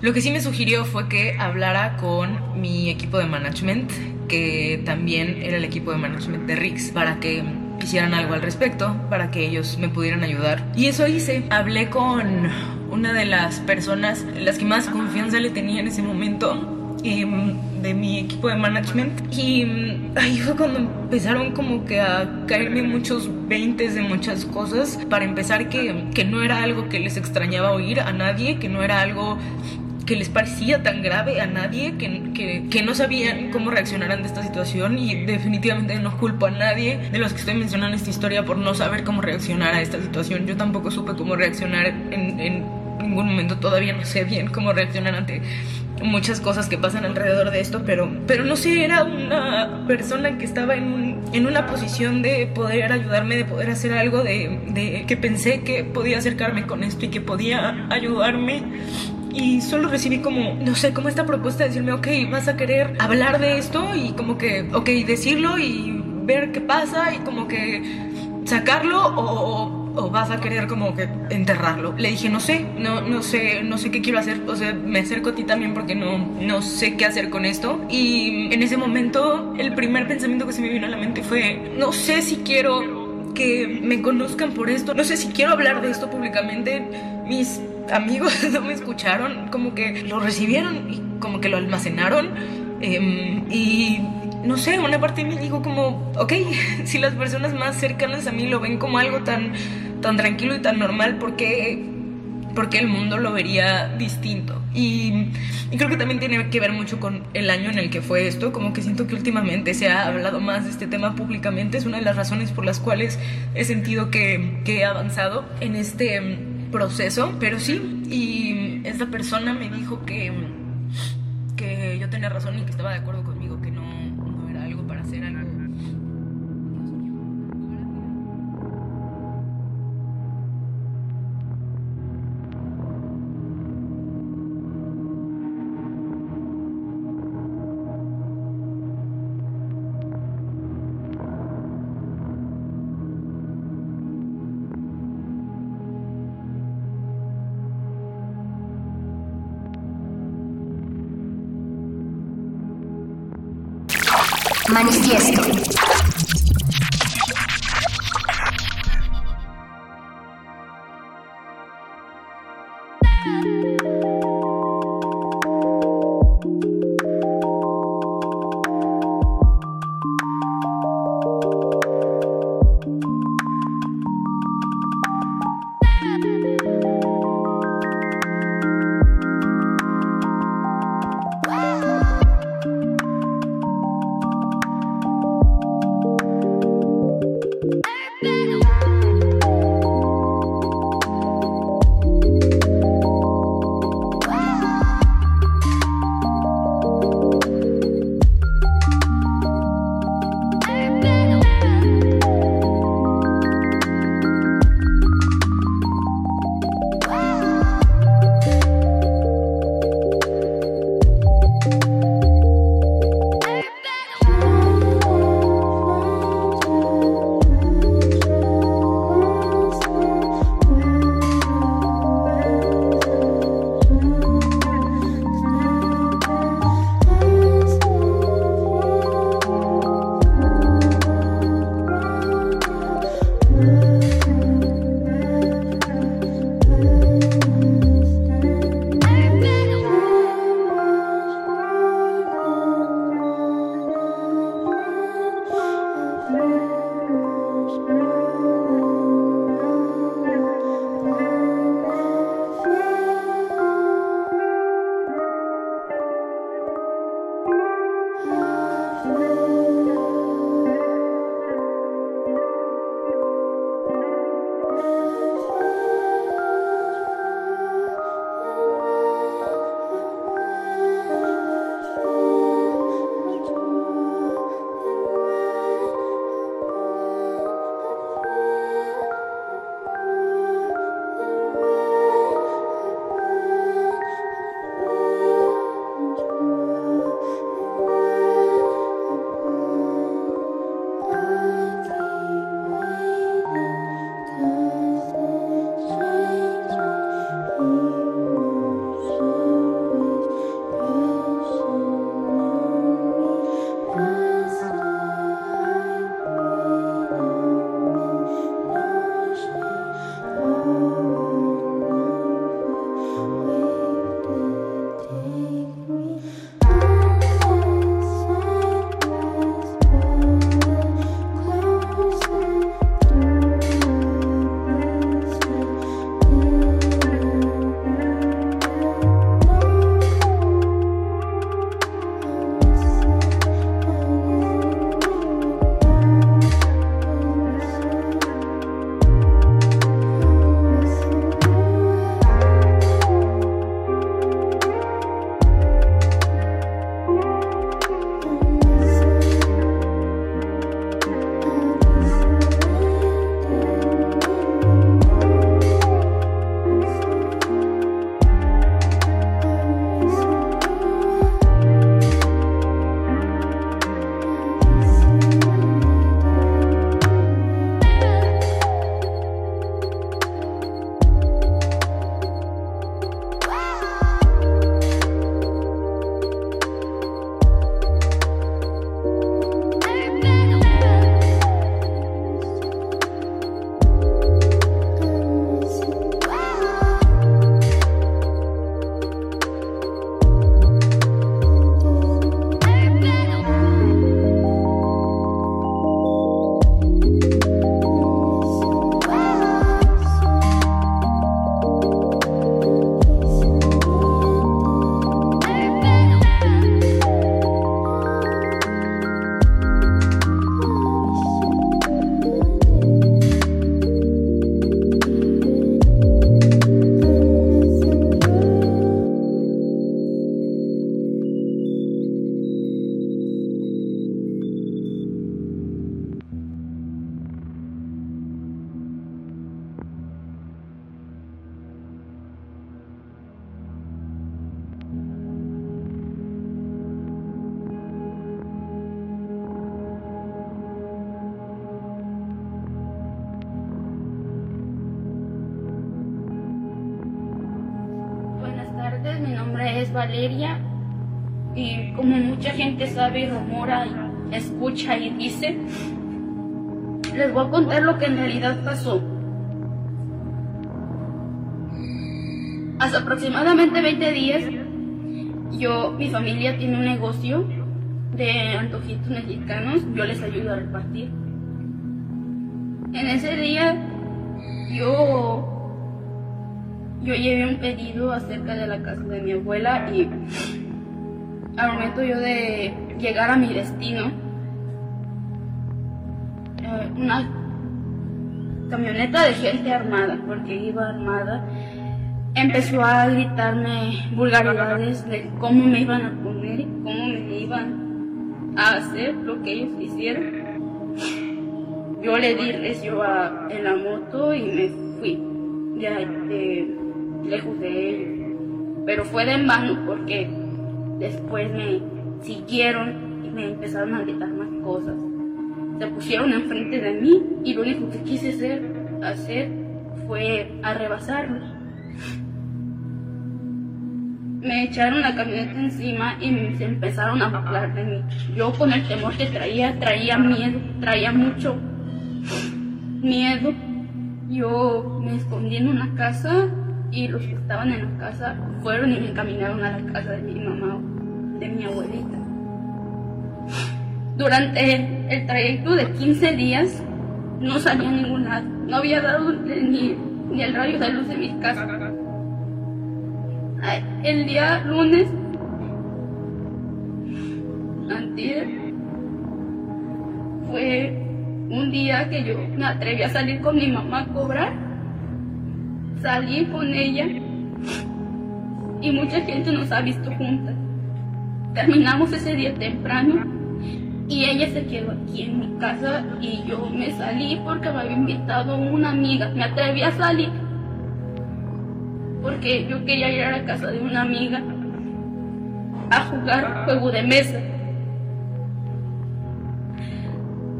Lo que sí me sugirió fue que hablara con mi equipo de management, que también era el equipo de management de Rix, para que hicieran algo al respecto, para que ellos me pudieran ayudar. Y eso hice. Hablé con una de las personas en las que más confianza le tenía en ese momento em, de mi equipo de management y em, ahí fue cuando empezaron como que a caerme muchos veintes de muchas cosas para empezar que, que no era algo que les extrañaba oír a nadie que no era algo que les parecía tan grave a nadie, que, que, que, no sabían cómo reaccionar ante esta situación y definitivamente no culpo a nadie de los que estoy mencionando esta historia por no saber cómo reaccionar a esta situación. Yo tampoco supe cómo reaccionar en, en ningún momento, todavía no sé bien cómo reaccionar ante muchas cosas que pasan alrededor de esto, pero, pero no sé, era una persona que estaba en, en una posición de poder ayudarme, de poder hacer algo, de, de que pensé que podía acercarme con esto y que podía ayudarme y solo recibí como, no sé, como esta propuesta de decirme, ok, vas a querer hablar de esto y como que, ok, decirlo y ver qué pasa y como que sacarlo o, o vas a querer como que enterrarlo. Le dije, no sé, no, no sé, no sé qué quiero hacer. O sea, me acerco a ti también porque no, no sé qué hacer con esto. Y en ese momento, el primer pensamiento que se me vino a la mente fue, no sé si quiero que me conozcan por esto. No sé si quiero hablar de esto públicamente. Mis amigos no me escucharon, como que lo recibieron y como que lo almacenaron. Em, y no sé, una parte de mí como, ok, si las personas más cercanas a mí lo ven como algo tan, tan tranquilo y tan normal, ¿por qué, porque el mundo lo vería distinto? Y, y, creo que también tiene que ver mucho con el año en el que fue esto, como que siento que últimamente se ha hablado más de este tema públicamente, es una de las razones por las cuales he sentido que, que he avanzado en este proceso, pero sí, y esta persona me dijo que, que yo tenía razón y que estaba de acuerdo conmigo, que no, no era algo para hacer algo. Manifiesto. Pasó. Hace aproximadamente 20 días, yo, mi familia tiene un negocio de antojitos mexicanos, yo les ayudo a repartir. En ese día, yo yo llevé un pedido acerca de la casa de mi abuela y al momento yo de llegar a mi destino, de gente armada, porque iba armada, empezó a gritarme vulgaridades de cómo me iban a poner y cómo me iban a hacer lo que ellos hicieron. Yo le di recio a, en la moto y me fui de, de lejos de ellos. Pero fue de en vano porque después me siguieron y me empezaron a gritar más cosas. Se pusieron enfrente de mí y lo único que quise hacer, hacer fue arrebasarlos. Me echaron la camioneta encima y se empezaron a burlar de mí. Yo con el temor que traía, traía miedo, traía mucho miedo. Yo me escondí en una casa y los que estaban en la casa fueron y me encaminaron a la casa de mi mamá, de mi abuelita. Durante el trayecto de 15 días no salía a ningún lado, no había dado ni, ni el rayo de luz de mi casa. El día lunes, antier, fue un día que yo me atreví a salir con mi mamá a cobrar salí con ella y mucha gente nos ha visto juntas. Terminamos ese día temprano y ella se quedó aquí en mi casa y yo me salí porque me había invitado una amiga. Me atreví a salir porque yo quería ir a la casa de una amiga a jugar juego de mesa.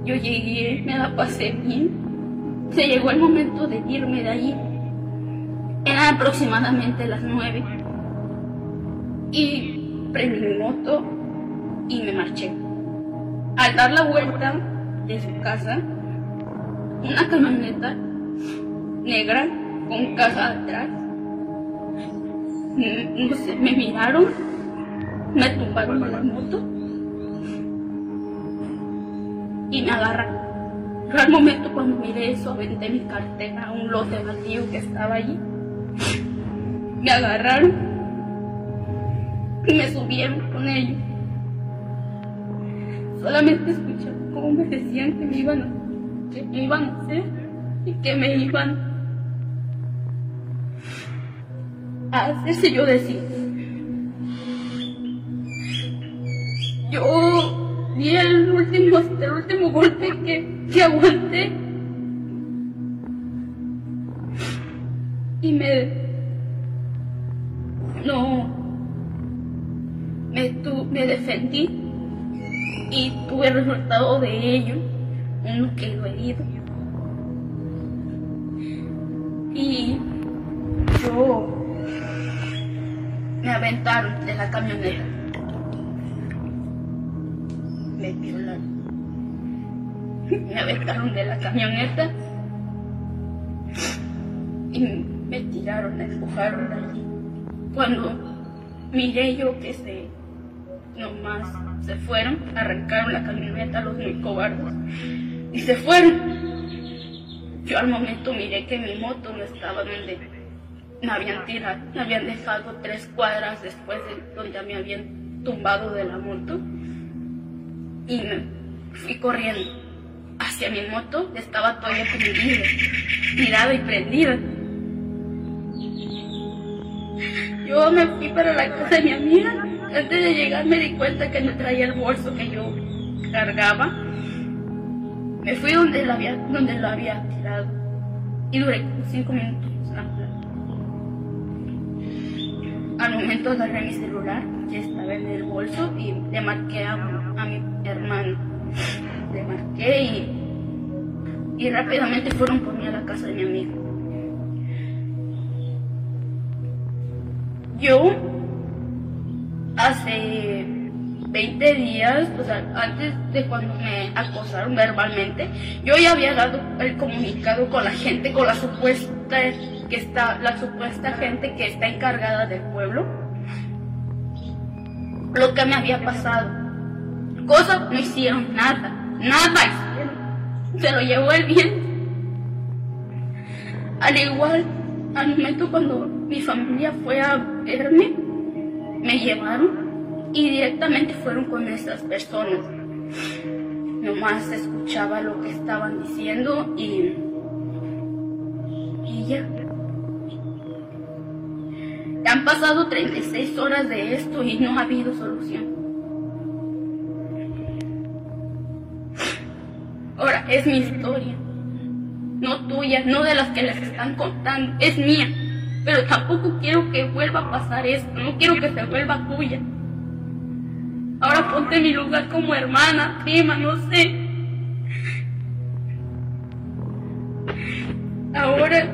Yo llegué, me la pasé bien. Se llegó el momento de irme de allí. Eran aproximadamente las nueve. Y prendí mi moto y me marché. Al dar la vuelta de su casa, una camioneta negra con caja atrás, no sé, me miraron, me tumbaron de la moto y me agarraron. Yo al momento cuando miré eso aventé mi cartera a un lote vacío que estaba allí me agarraron y me subieron con ellos. Solamente escuché cómo me decían que me iban a, que me iban a hacer y que me iban a hacer si yo decía. Yo di el último, el último golpe que, que aguanté y me no me, tu, me defendí y tuve resultado de ello uno quedó herido y yo me aventaron de la camioneta me violaron. Me aventaron de la camioneta y me tiraron, me empujaron allí. Cuando miré yo que se, nomás se fueron, arrancaron la camioneta los muy cobardes y se fueron. Yo al momento miré que mi moto no estaba donde me habían tirado, me habían dejado tres cuadras después de donde me habían tumbado de la moto y me fui corriendo hacia mi moto, estaba todavía prendida, tirada y prendida. Yo me fui para la casa de mi amiga. Antes de llegar me di cuenta que no traía el bolso que yo cargaba. Me fui donde lo había, donde lo había tirado. Y duré cinco minutos Al momento agarré mi celular, que estaba en el bolso, y le marqué a, a mi hermano. Le marqué y, y rápidamente fueron por mí a la casa de mi amigo. Yo hace 20 días, o sea, antes de cuando me acosaron verbalmente, yo ya había dado el comunicado con la gente, con la supuesta que está, la supuesta gente que está encargada del pueblo, lo que me había pasado. Cosas no hicieron nada, nada hicieron. Se lo llevó el viento. Al igual, al momento cuando mi familia fue a verme, me llevaron y directamente fueron con esas personas. Nomás escuchaba lo que estaban diciendo y, y ya. Han pasado 36 horas de esto y no ha habido solución. Ahora, es mi historia. No tuya, no de las que les están contando. Es mía. Pero tampoco quiero que vuelva a pasar esto. No quiero que se vuelva tuya. Ahora ponte en mi lugar como hermana, prima, no sé. Ahora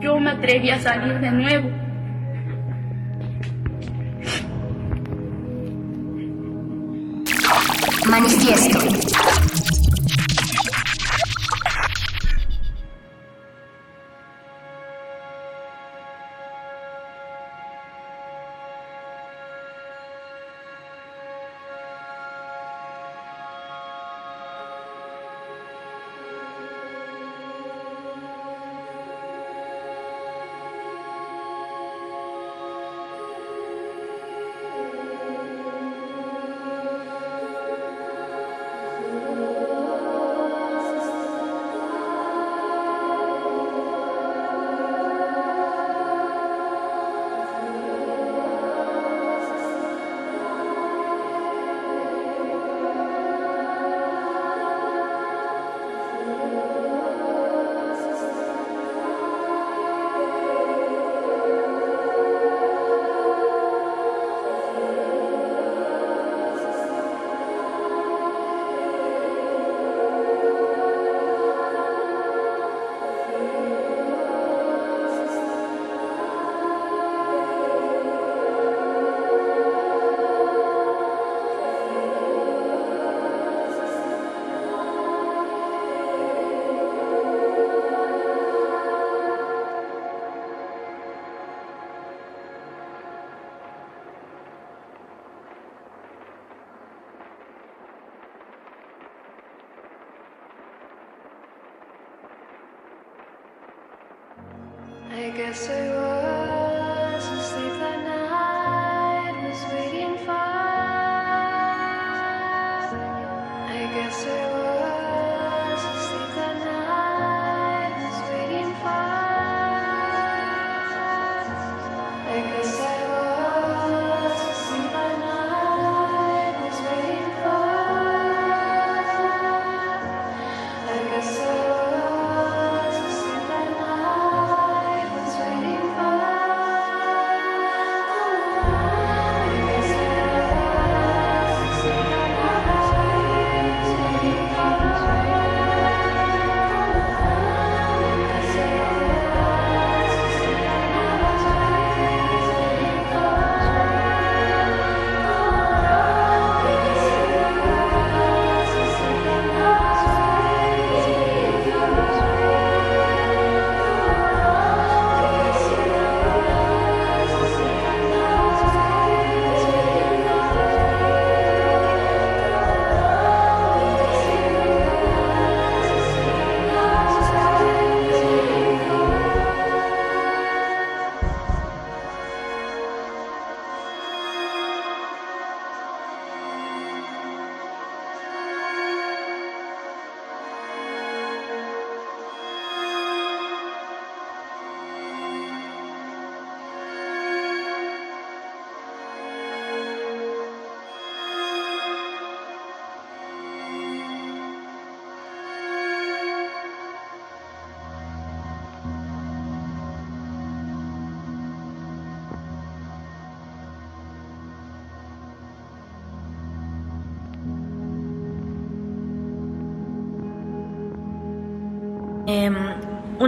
yo me atreví a salir de nuevo. Manifiesto. answer.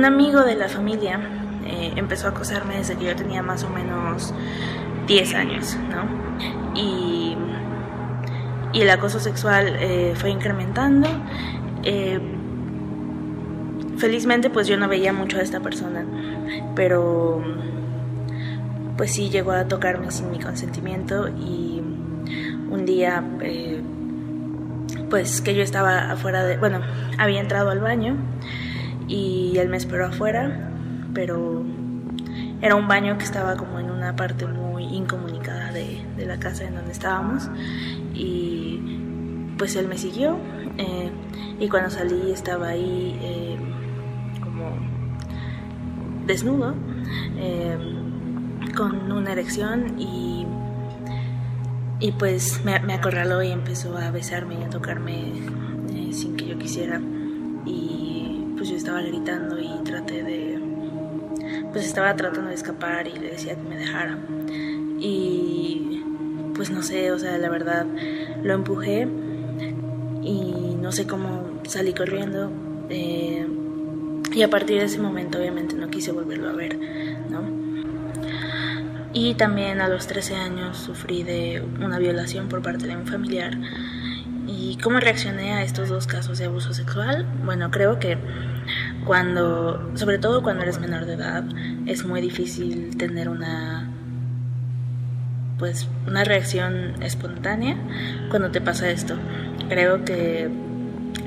Un amigo de la familia eh, empezó a acosarme desde que yo tenía más o menos 10 años, ¿no? Y, y el acoso sexual eh, fue incrementando. Eh, felizmente pues yo no veía mucho a esta persona, pero pues sí llegó a tocarme sin mi consentimiento y un día pues que yo estaba afuera de, bueno, había entrado al baño y él me esperó afuera, pero era un baño que estaba como en una parte muy incomunicada de, de la casa en donde estábamos y pues él me siguió eh, y cuando salí estaba ahí eh, como desnudo eh, con una erección y y pues me, me, acorraló y empezó a besarme y a tocarme eh, sin que yo quisiera estaba gritando y traté de pues estaba tratando de escapar y le decía que me dejara y pues no sé o sea la verdad lo empujé y no sé cómo salí corriendo eh, y a partir de ese momento obviamente no quise volverlo a ver no y también a los 13 años sufrí de una violación por parte de un familiar. ¿Y cómo reaccioné a estos dos casos de abuso sexual? Bueno, creo que cuando, sobre todo cuando eres menor de edad, es muy difícil tener una pues una reacción espontánea cuando te pasa esto. Creo que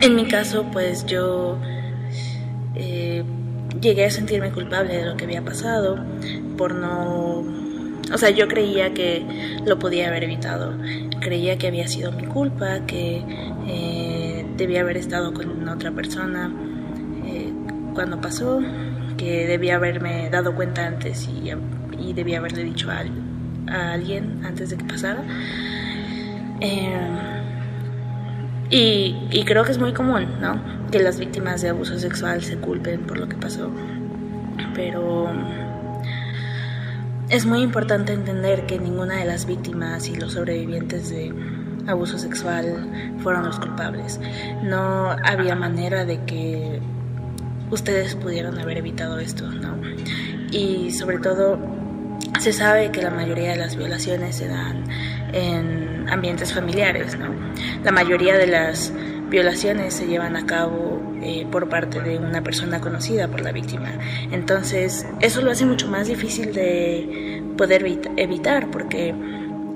en mi caso, pues yo eh, llegué a sentirme culpable de lo que había pasado por no o sea, yo creía que lo podía haber evitado. Creía que había sido mi culpa, que eh, debía haber estado con otra persona cuando pasó, que debía haberme dado cuenta antes y, debía haberle dicho a, alguien antes de que pasara. Eh, y creo que es muy común, ¿no? Que las víctimas de abuso sexual se culpen por lo que pasó. Pero es muy importante entender que ninguna de las víctimas y los sobrevivientes de abuso sexual fueron los culpables. No había manera de que ustedes pudieran haber evitado esto, ¿no? Y sobre todo se sabe que la mayoría de las violaciones se dan en ambientes familiares, ¿no? La mayoría de las violaciones se llevan a cabo eh, por parte de una persona conocida por la víctima. Entonces, eso lo hace mucho más difícil de poder evitar porque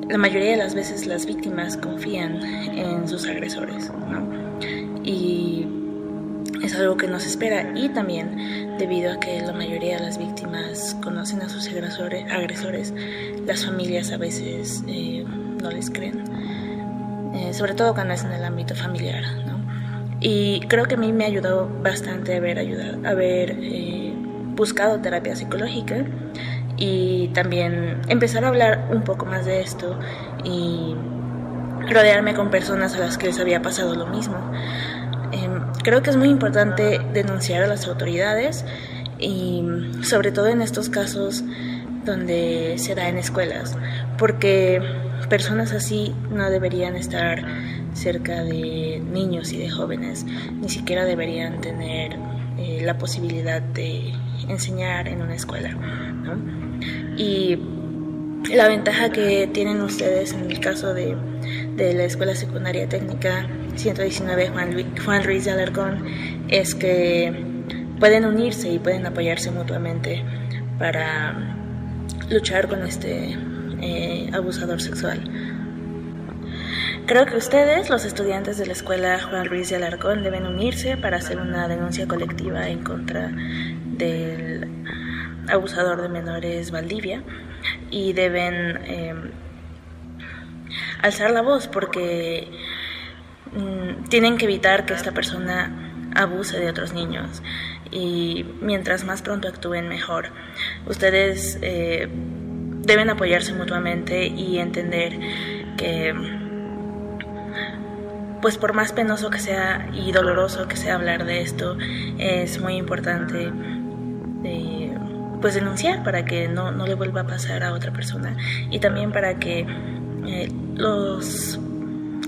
la mayoría de las veces las víctimas confían en sus agresores, ¿no? Y es algo que nos espera. Y también debido a que la mayoría de las víctimas conocen a sus agresores, las familias a veces eh, no les creen, eh, sobre todo cuando es en el ámbito familiar, y creo que a mí me ayudó bastante haber, ayudado, haber eh, buscado terapia psicológica y también empezar a hablar un poco más de esto y rodearme con personas a las que les había pasado lo mismo. Creo que es muy importante denunciar a las autoridades y sobre todo en estos casos donde se da en escuelas, porque personas así no deberían estar cerca de niños y de jóvenes, ni siquiera deberían tener eh, la posibilidad de enseñar en una escuela. ¿no? Y la ventaja que tienen ustedes en el caso de, de la Escuela Secundaria Técnica 119 Juan, Luis, Ruiz de Alarcón es que pueden unirse y pueden apoyarse mutuamente para luchar con este eh, abusador sexual. Creo que ustedes, los estudiantes de la escuela Juan Ruiz de Alarcón, deben unirse para hacer una denuncia colectiva en contra del abusador de menores Valdivia y deben eh, alzar la voz porque mm, tienen que evitar que esta persona abuse de otros niños y mientras más pronto actúen mejor. Ustedes eh, deben apoyarse mutuamente y entender que pues por más penoso que sea y doloroso que sea hablar de esto, es muy importante eh, pues denunciar para que no, no, le vuelva a pasar a otra persona y también para que eh, los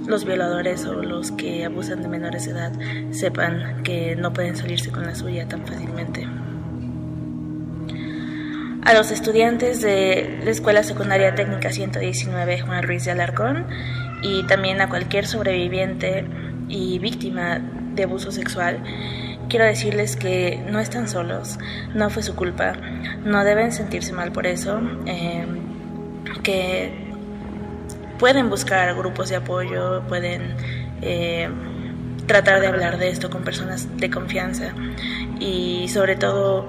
los violadores o los que abusan de menores de edad sepan que no pueden salirse con la suya tan fácilmente. a los estudiantes de la Escuela Secundaria Técnica 119 Juan Ruiz de Alarcón y también a cualquier sobreviviente y víctima de abuso sexual, quiero decirles que no están solos, no fue su culpa, no deben sentirse mal por eso, eh, que pueden buscar grupos de apoyo, pueden eh, tratar de hablar de esto con personas de confianza y sobre todo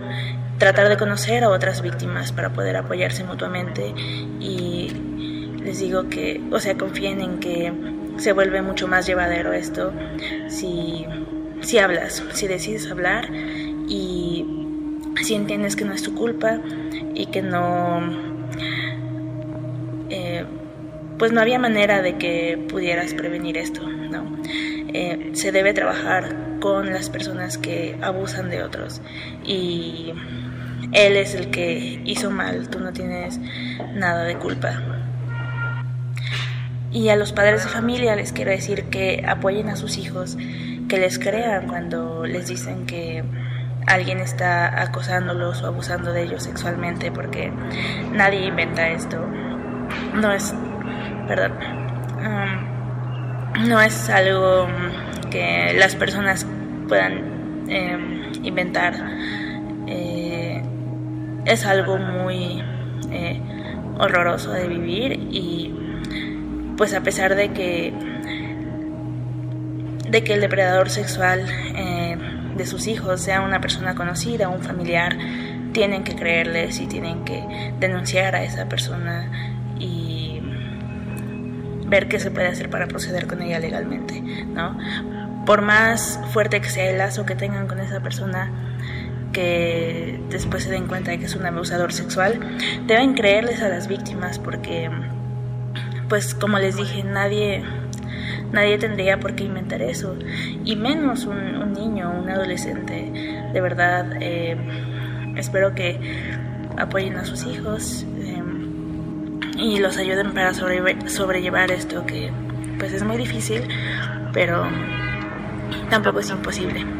tratar de conocer a otras víctimas para poder apoyarse mutuamente. Y les digo que, o sea, confíen en que se vuelve mucho más llevadero esto si, si hablas, si decides hablar y si entiendes que no es tu culpa y que no, eh, pues no había manera de que pudieras prevenir esto, ¿no? Eh, se debe trabajar con las personas que abusan de otros y él es el que hizo mal, tú no tienes nada de culpa. Y a los padres de familia les quiero decir que apoyen a sus hijos, que les crean cuando les dicen que alguien está acosándolos o abusando de ellos sexualmente, porque nadie inventa esto. No es, perdón, no es algo que las personas puedan eh, inventar. Eh, es algo muy eh, horroroso de vivir y pues a pesar de que de que el depredador sexual eh, de sus hijos sea una persona conocida, un familiar, tienen que creerles y tienen que denunciar a esa persona ver qué se puede hacer para proceder con ella legalmente, ¿no? Por más fuerte que sea el lazo que tengan con esa persona, que después se den cuenta de que es un abusador sexual, deben creerles a las víctimas porque, pues como les dije, nadie, nadie tendría por qué inventar eso, y menos un, un niño, un adolescente. De verdad, eh, espero que apoyen a sus hijos y los ayuden para sobre, sobrellevar esto que pues es muy difícil, pero tampoco es imposible.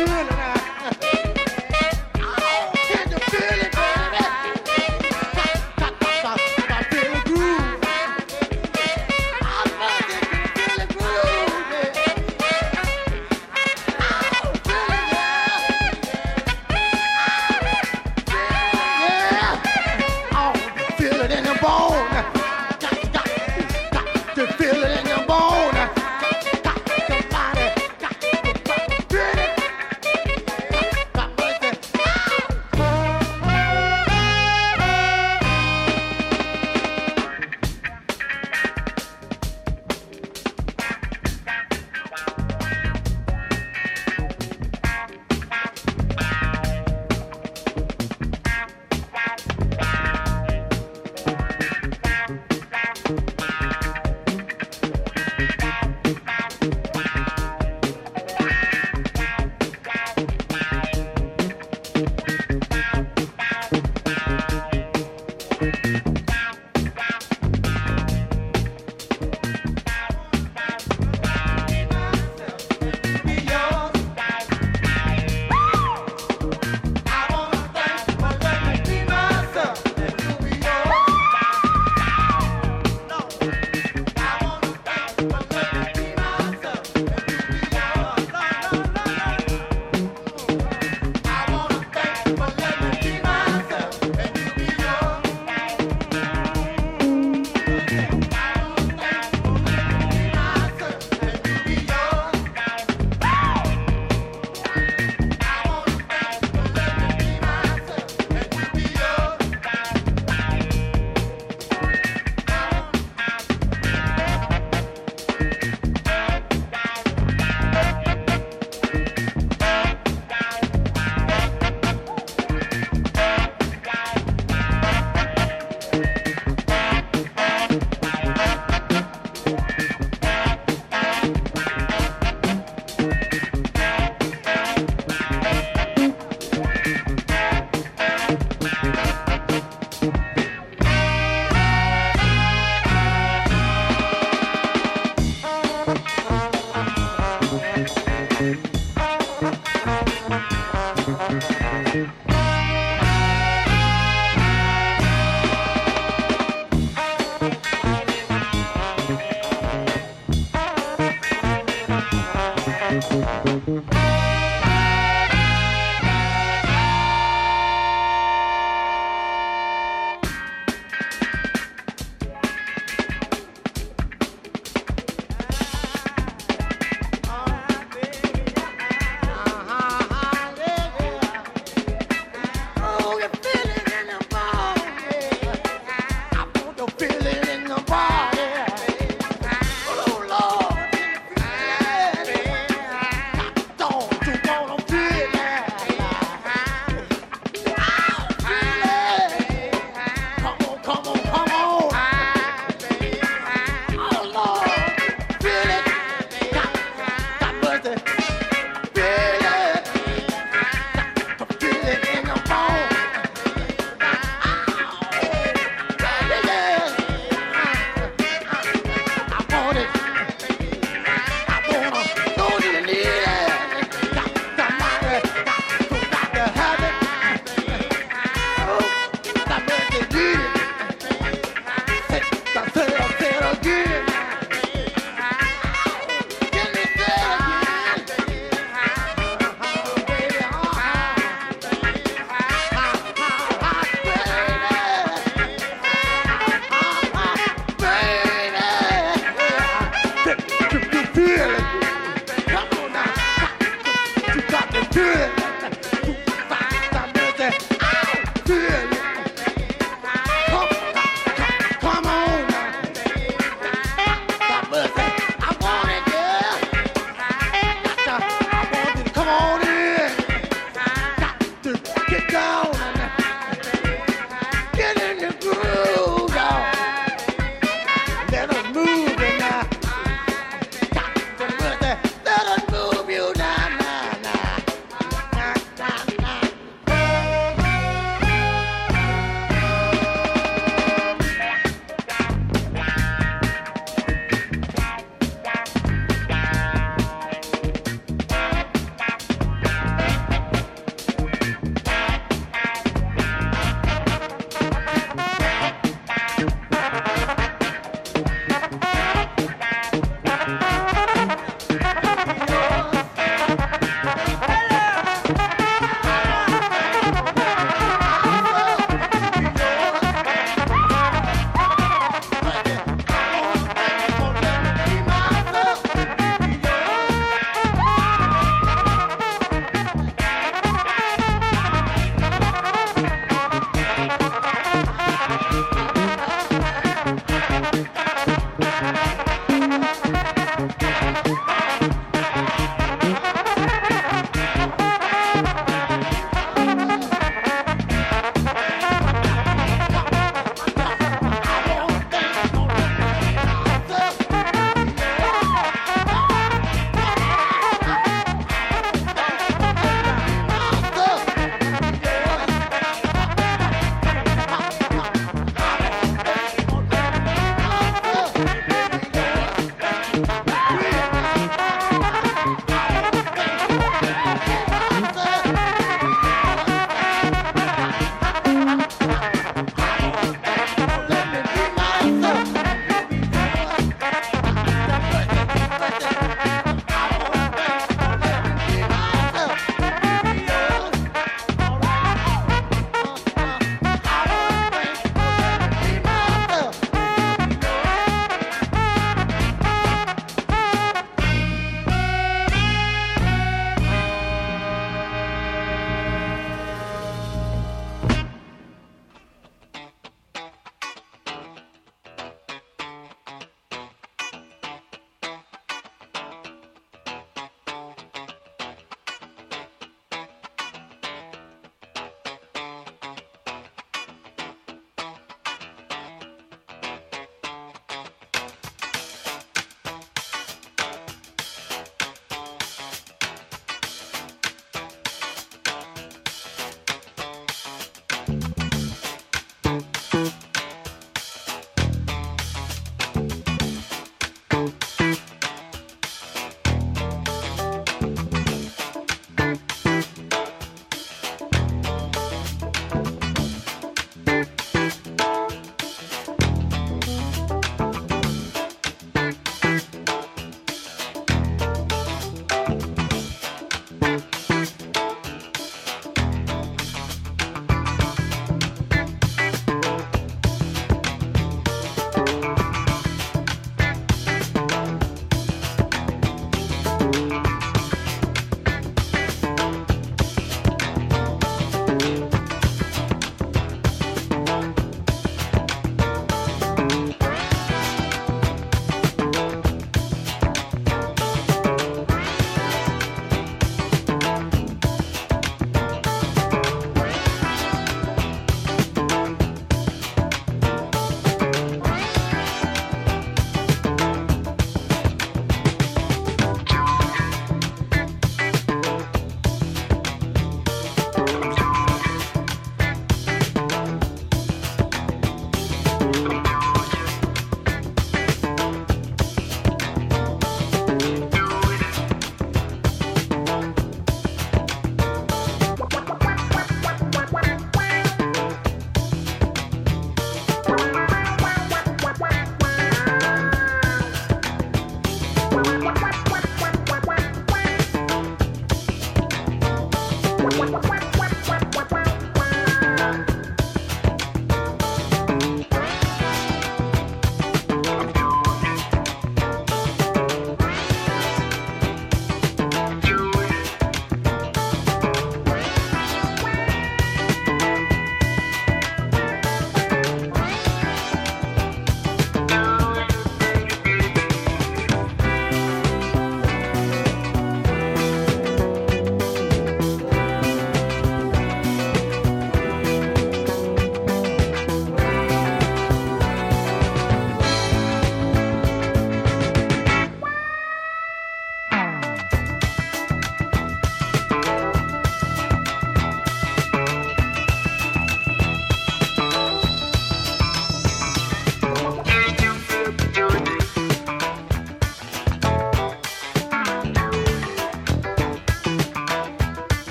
Spirit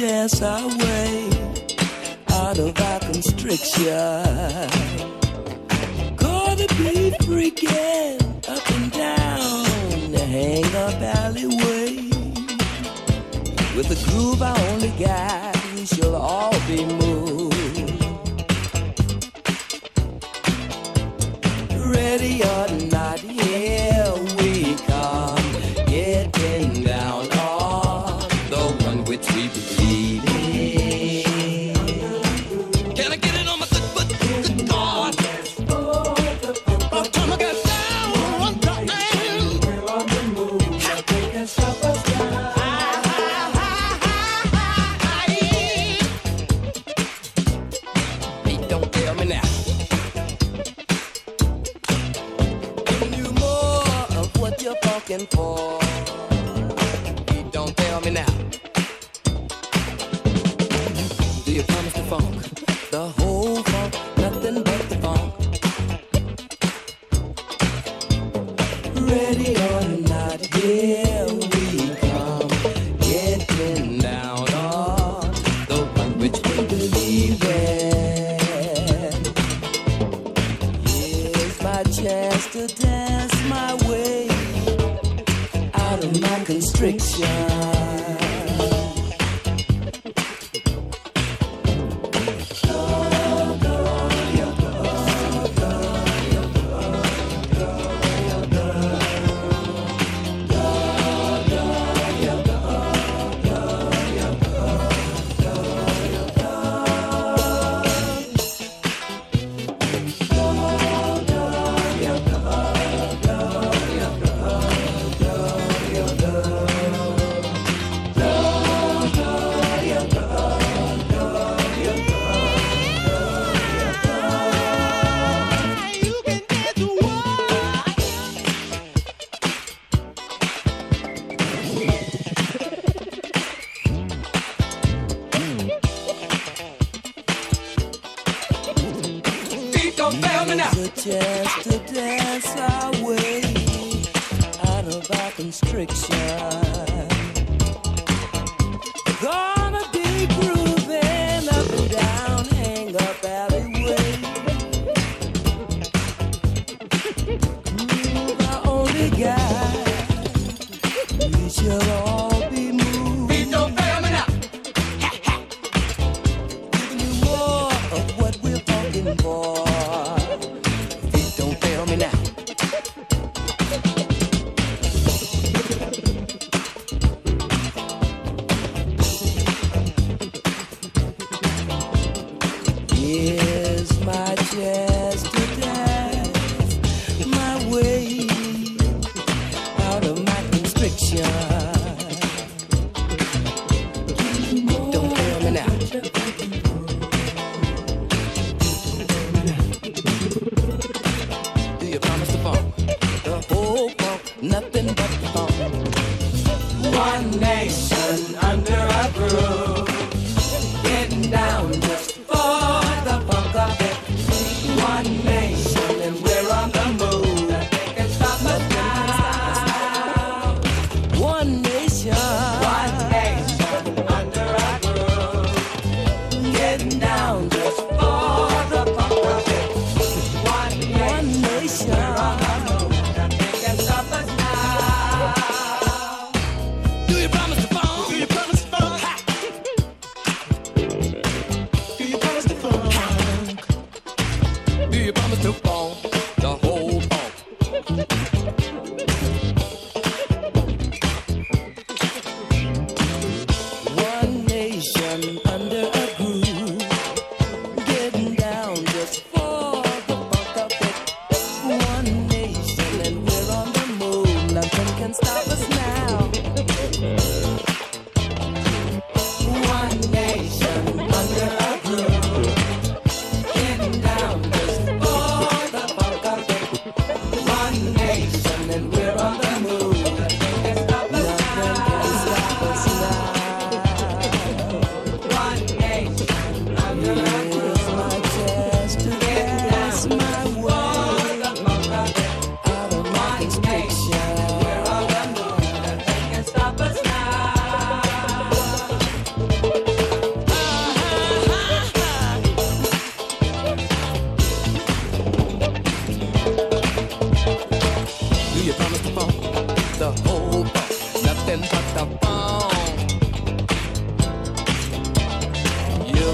chance our way out of our constriction. Gonna be freaking up and down the hang up alleyway with a groove I only got. We shall all be moved. Ready or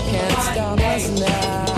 can't stop us now.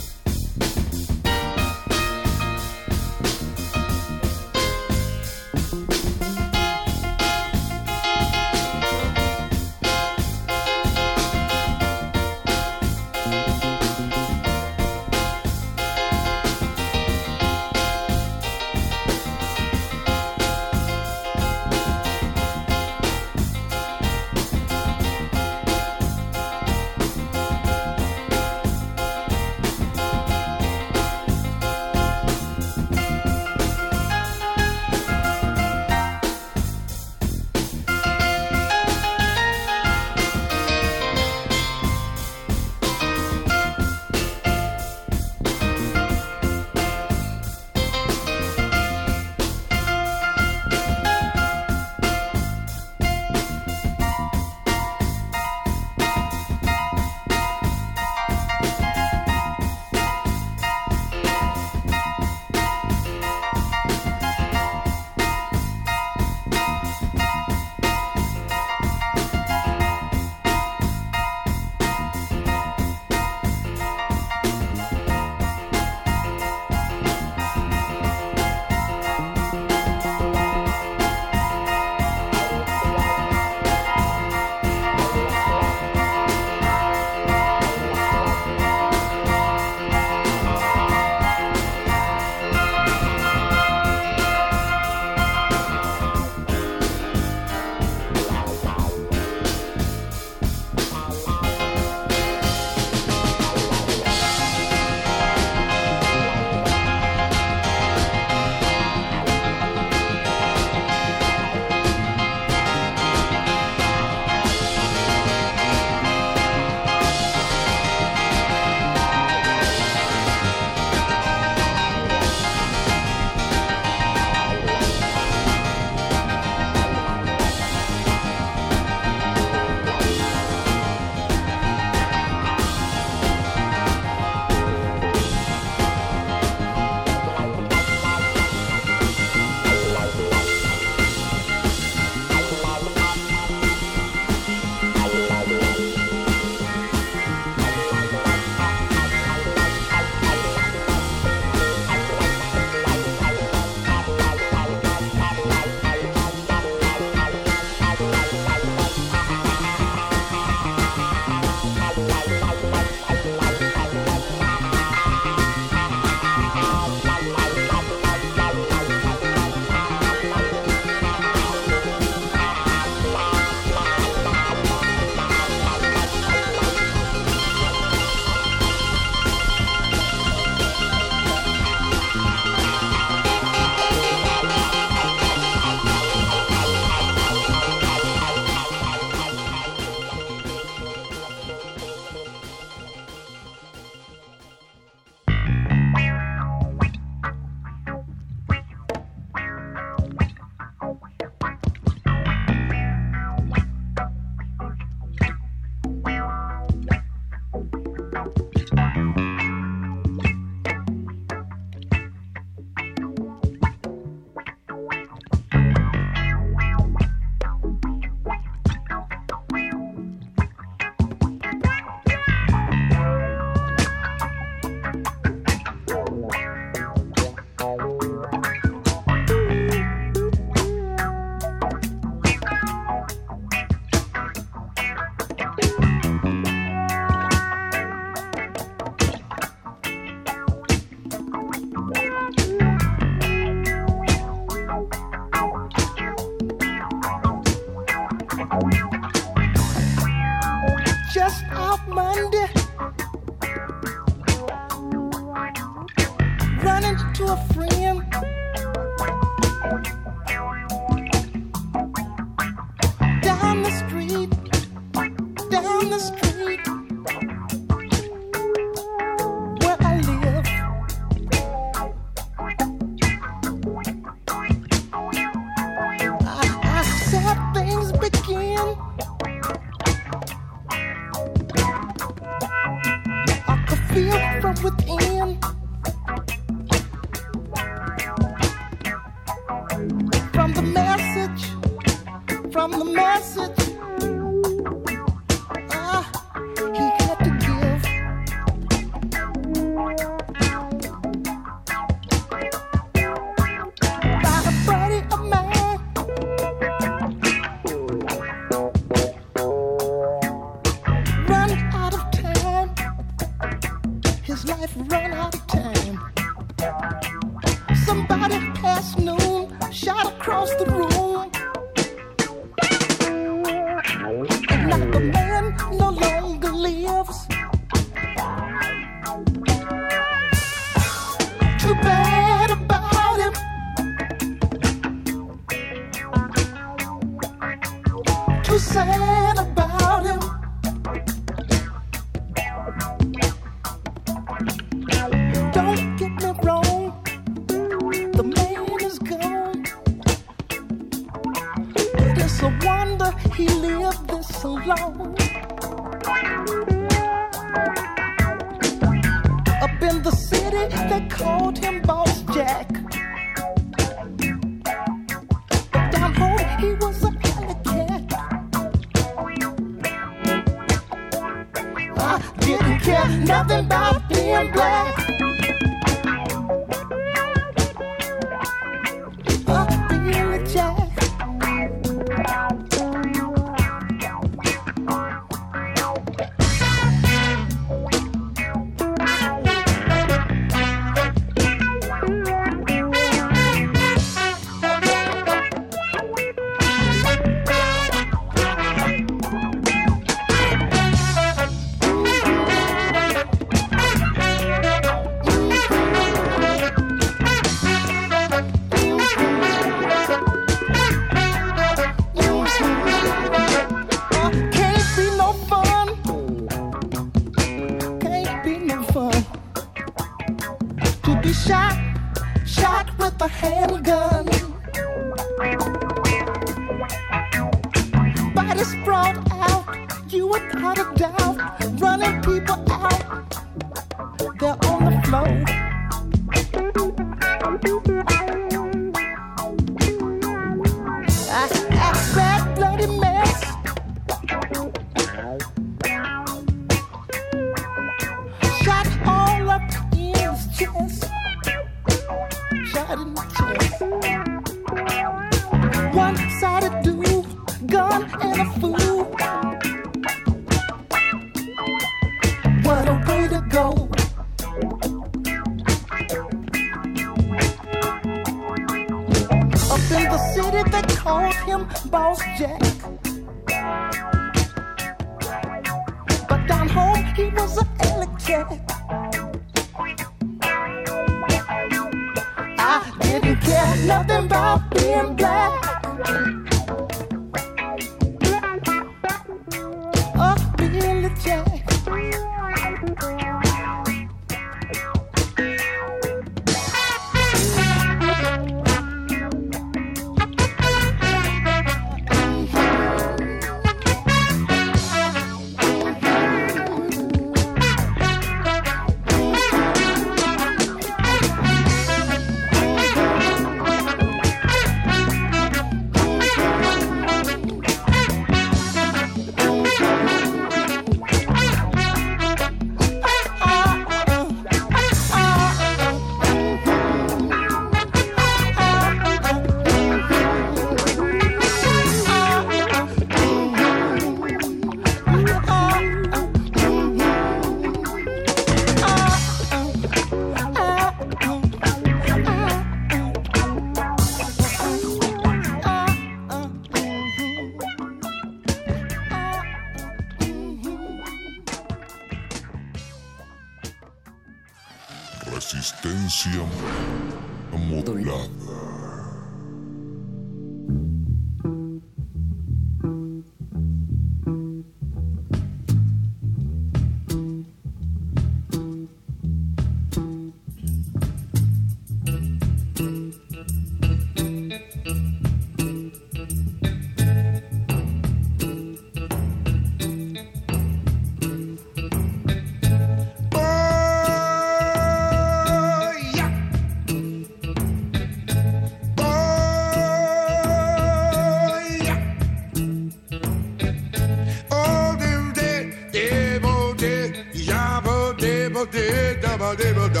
Lord, they will die.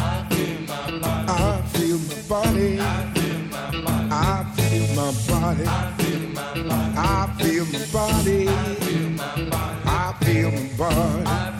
I feel my body. I feel my body. I feel my body. I feel my body. I feel my body. I feel my body. I feel my body.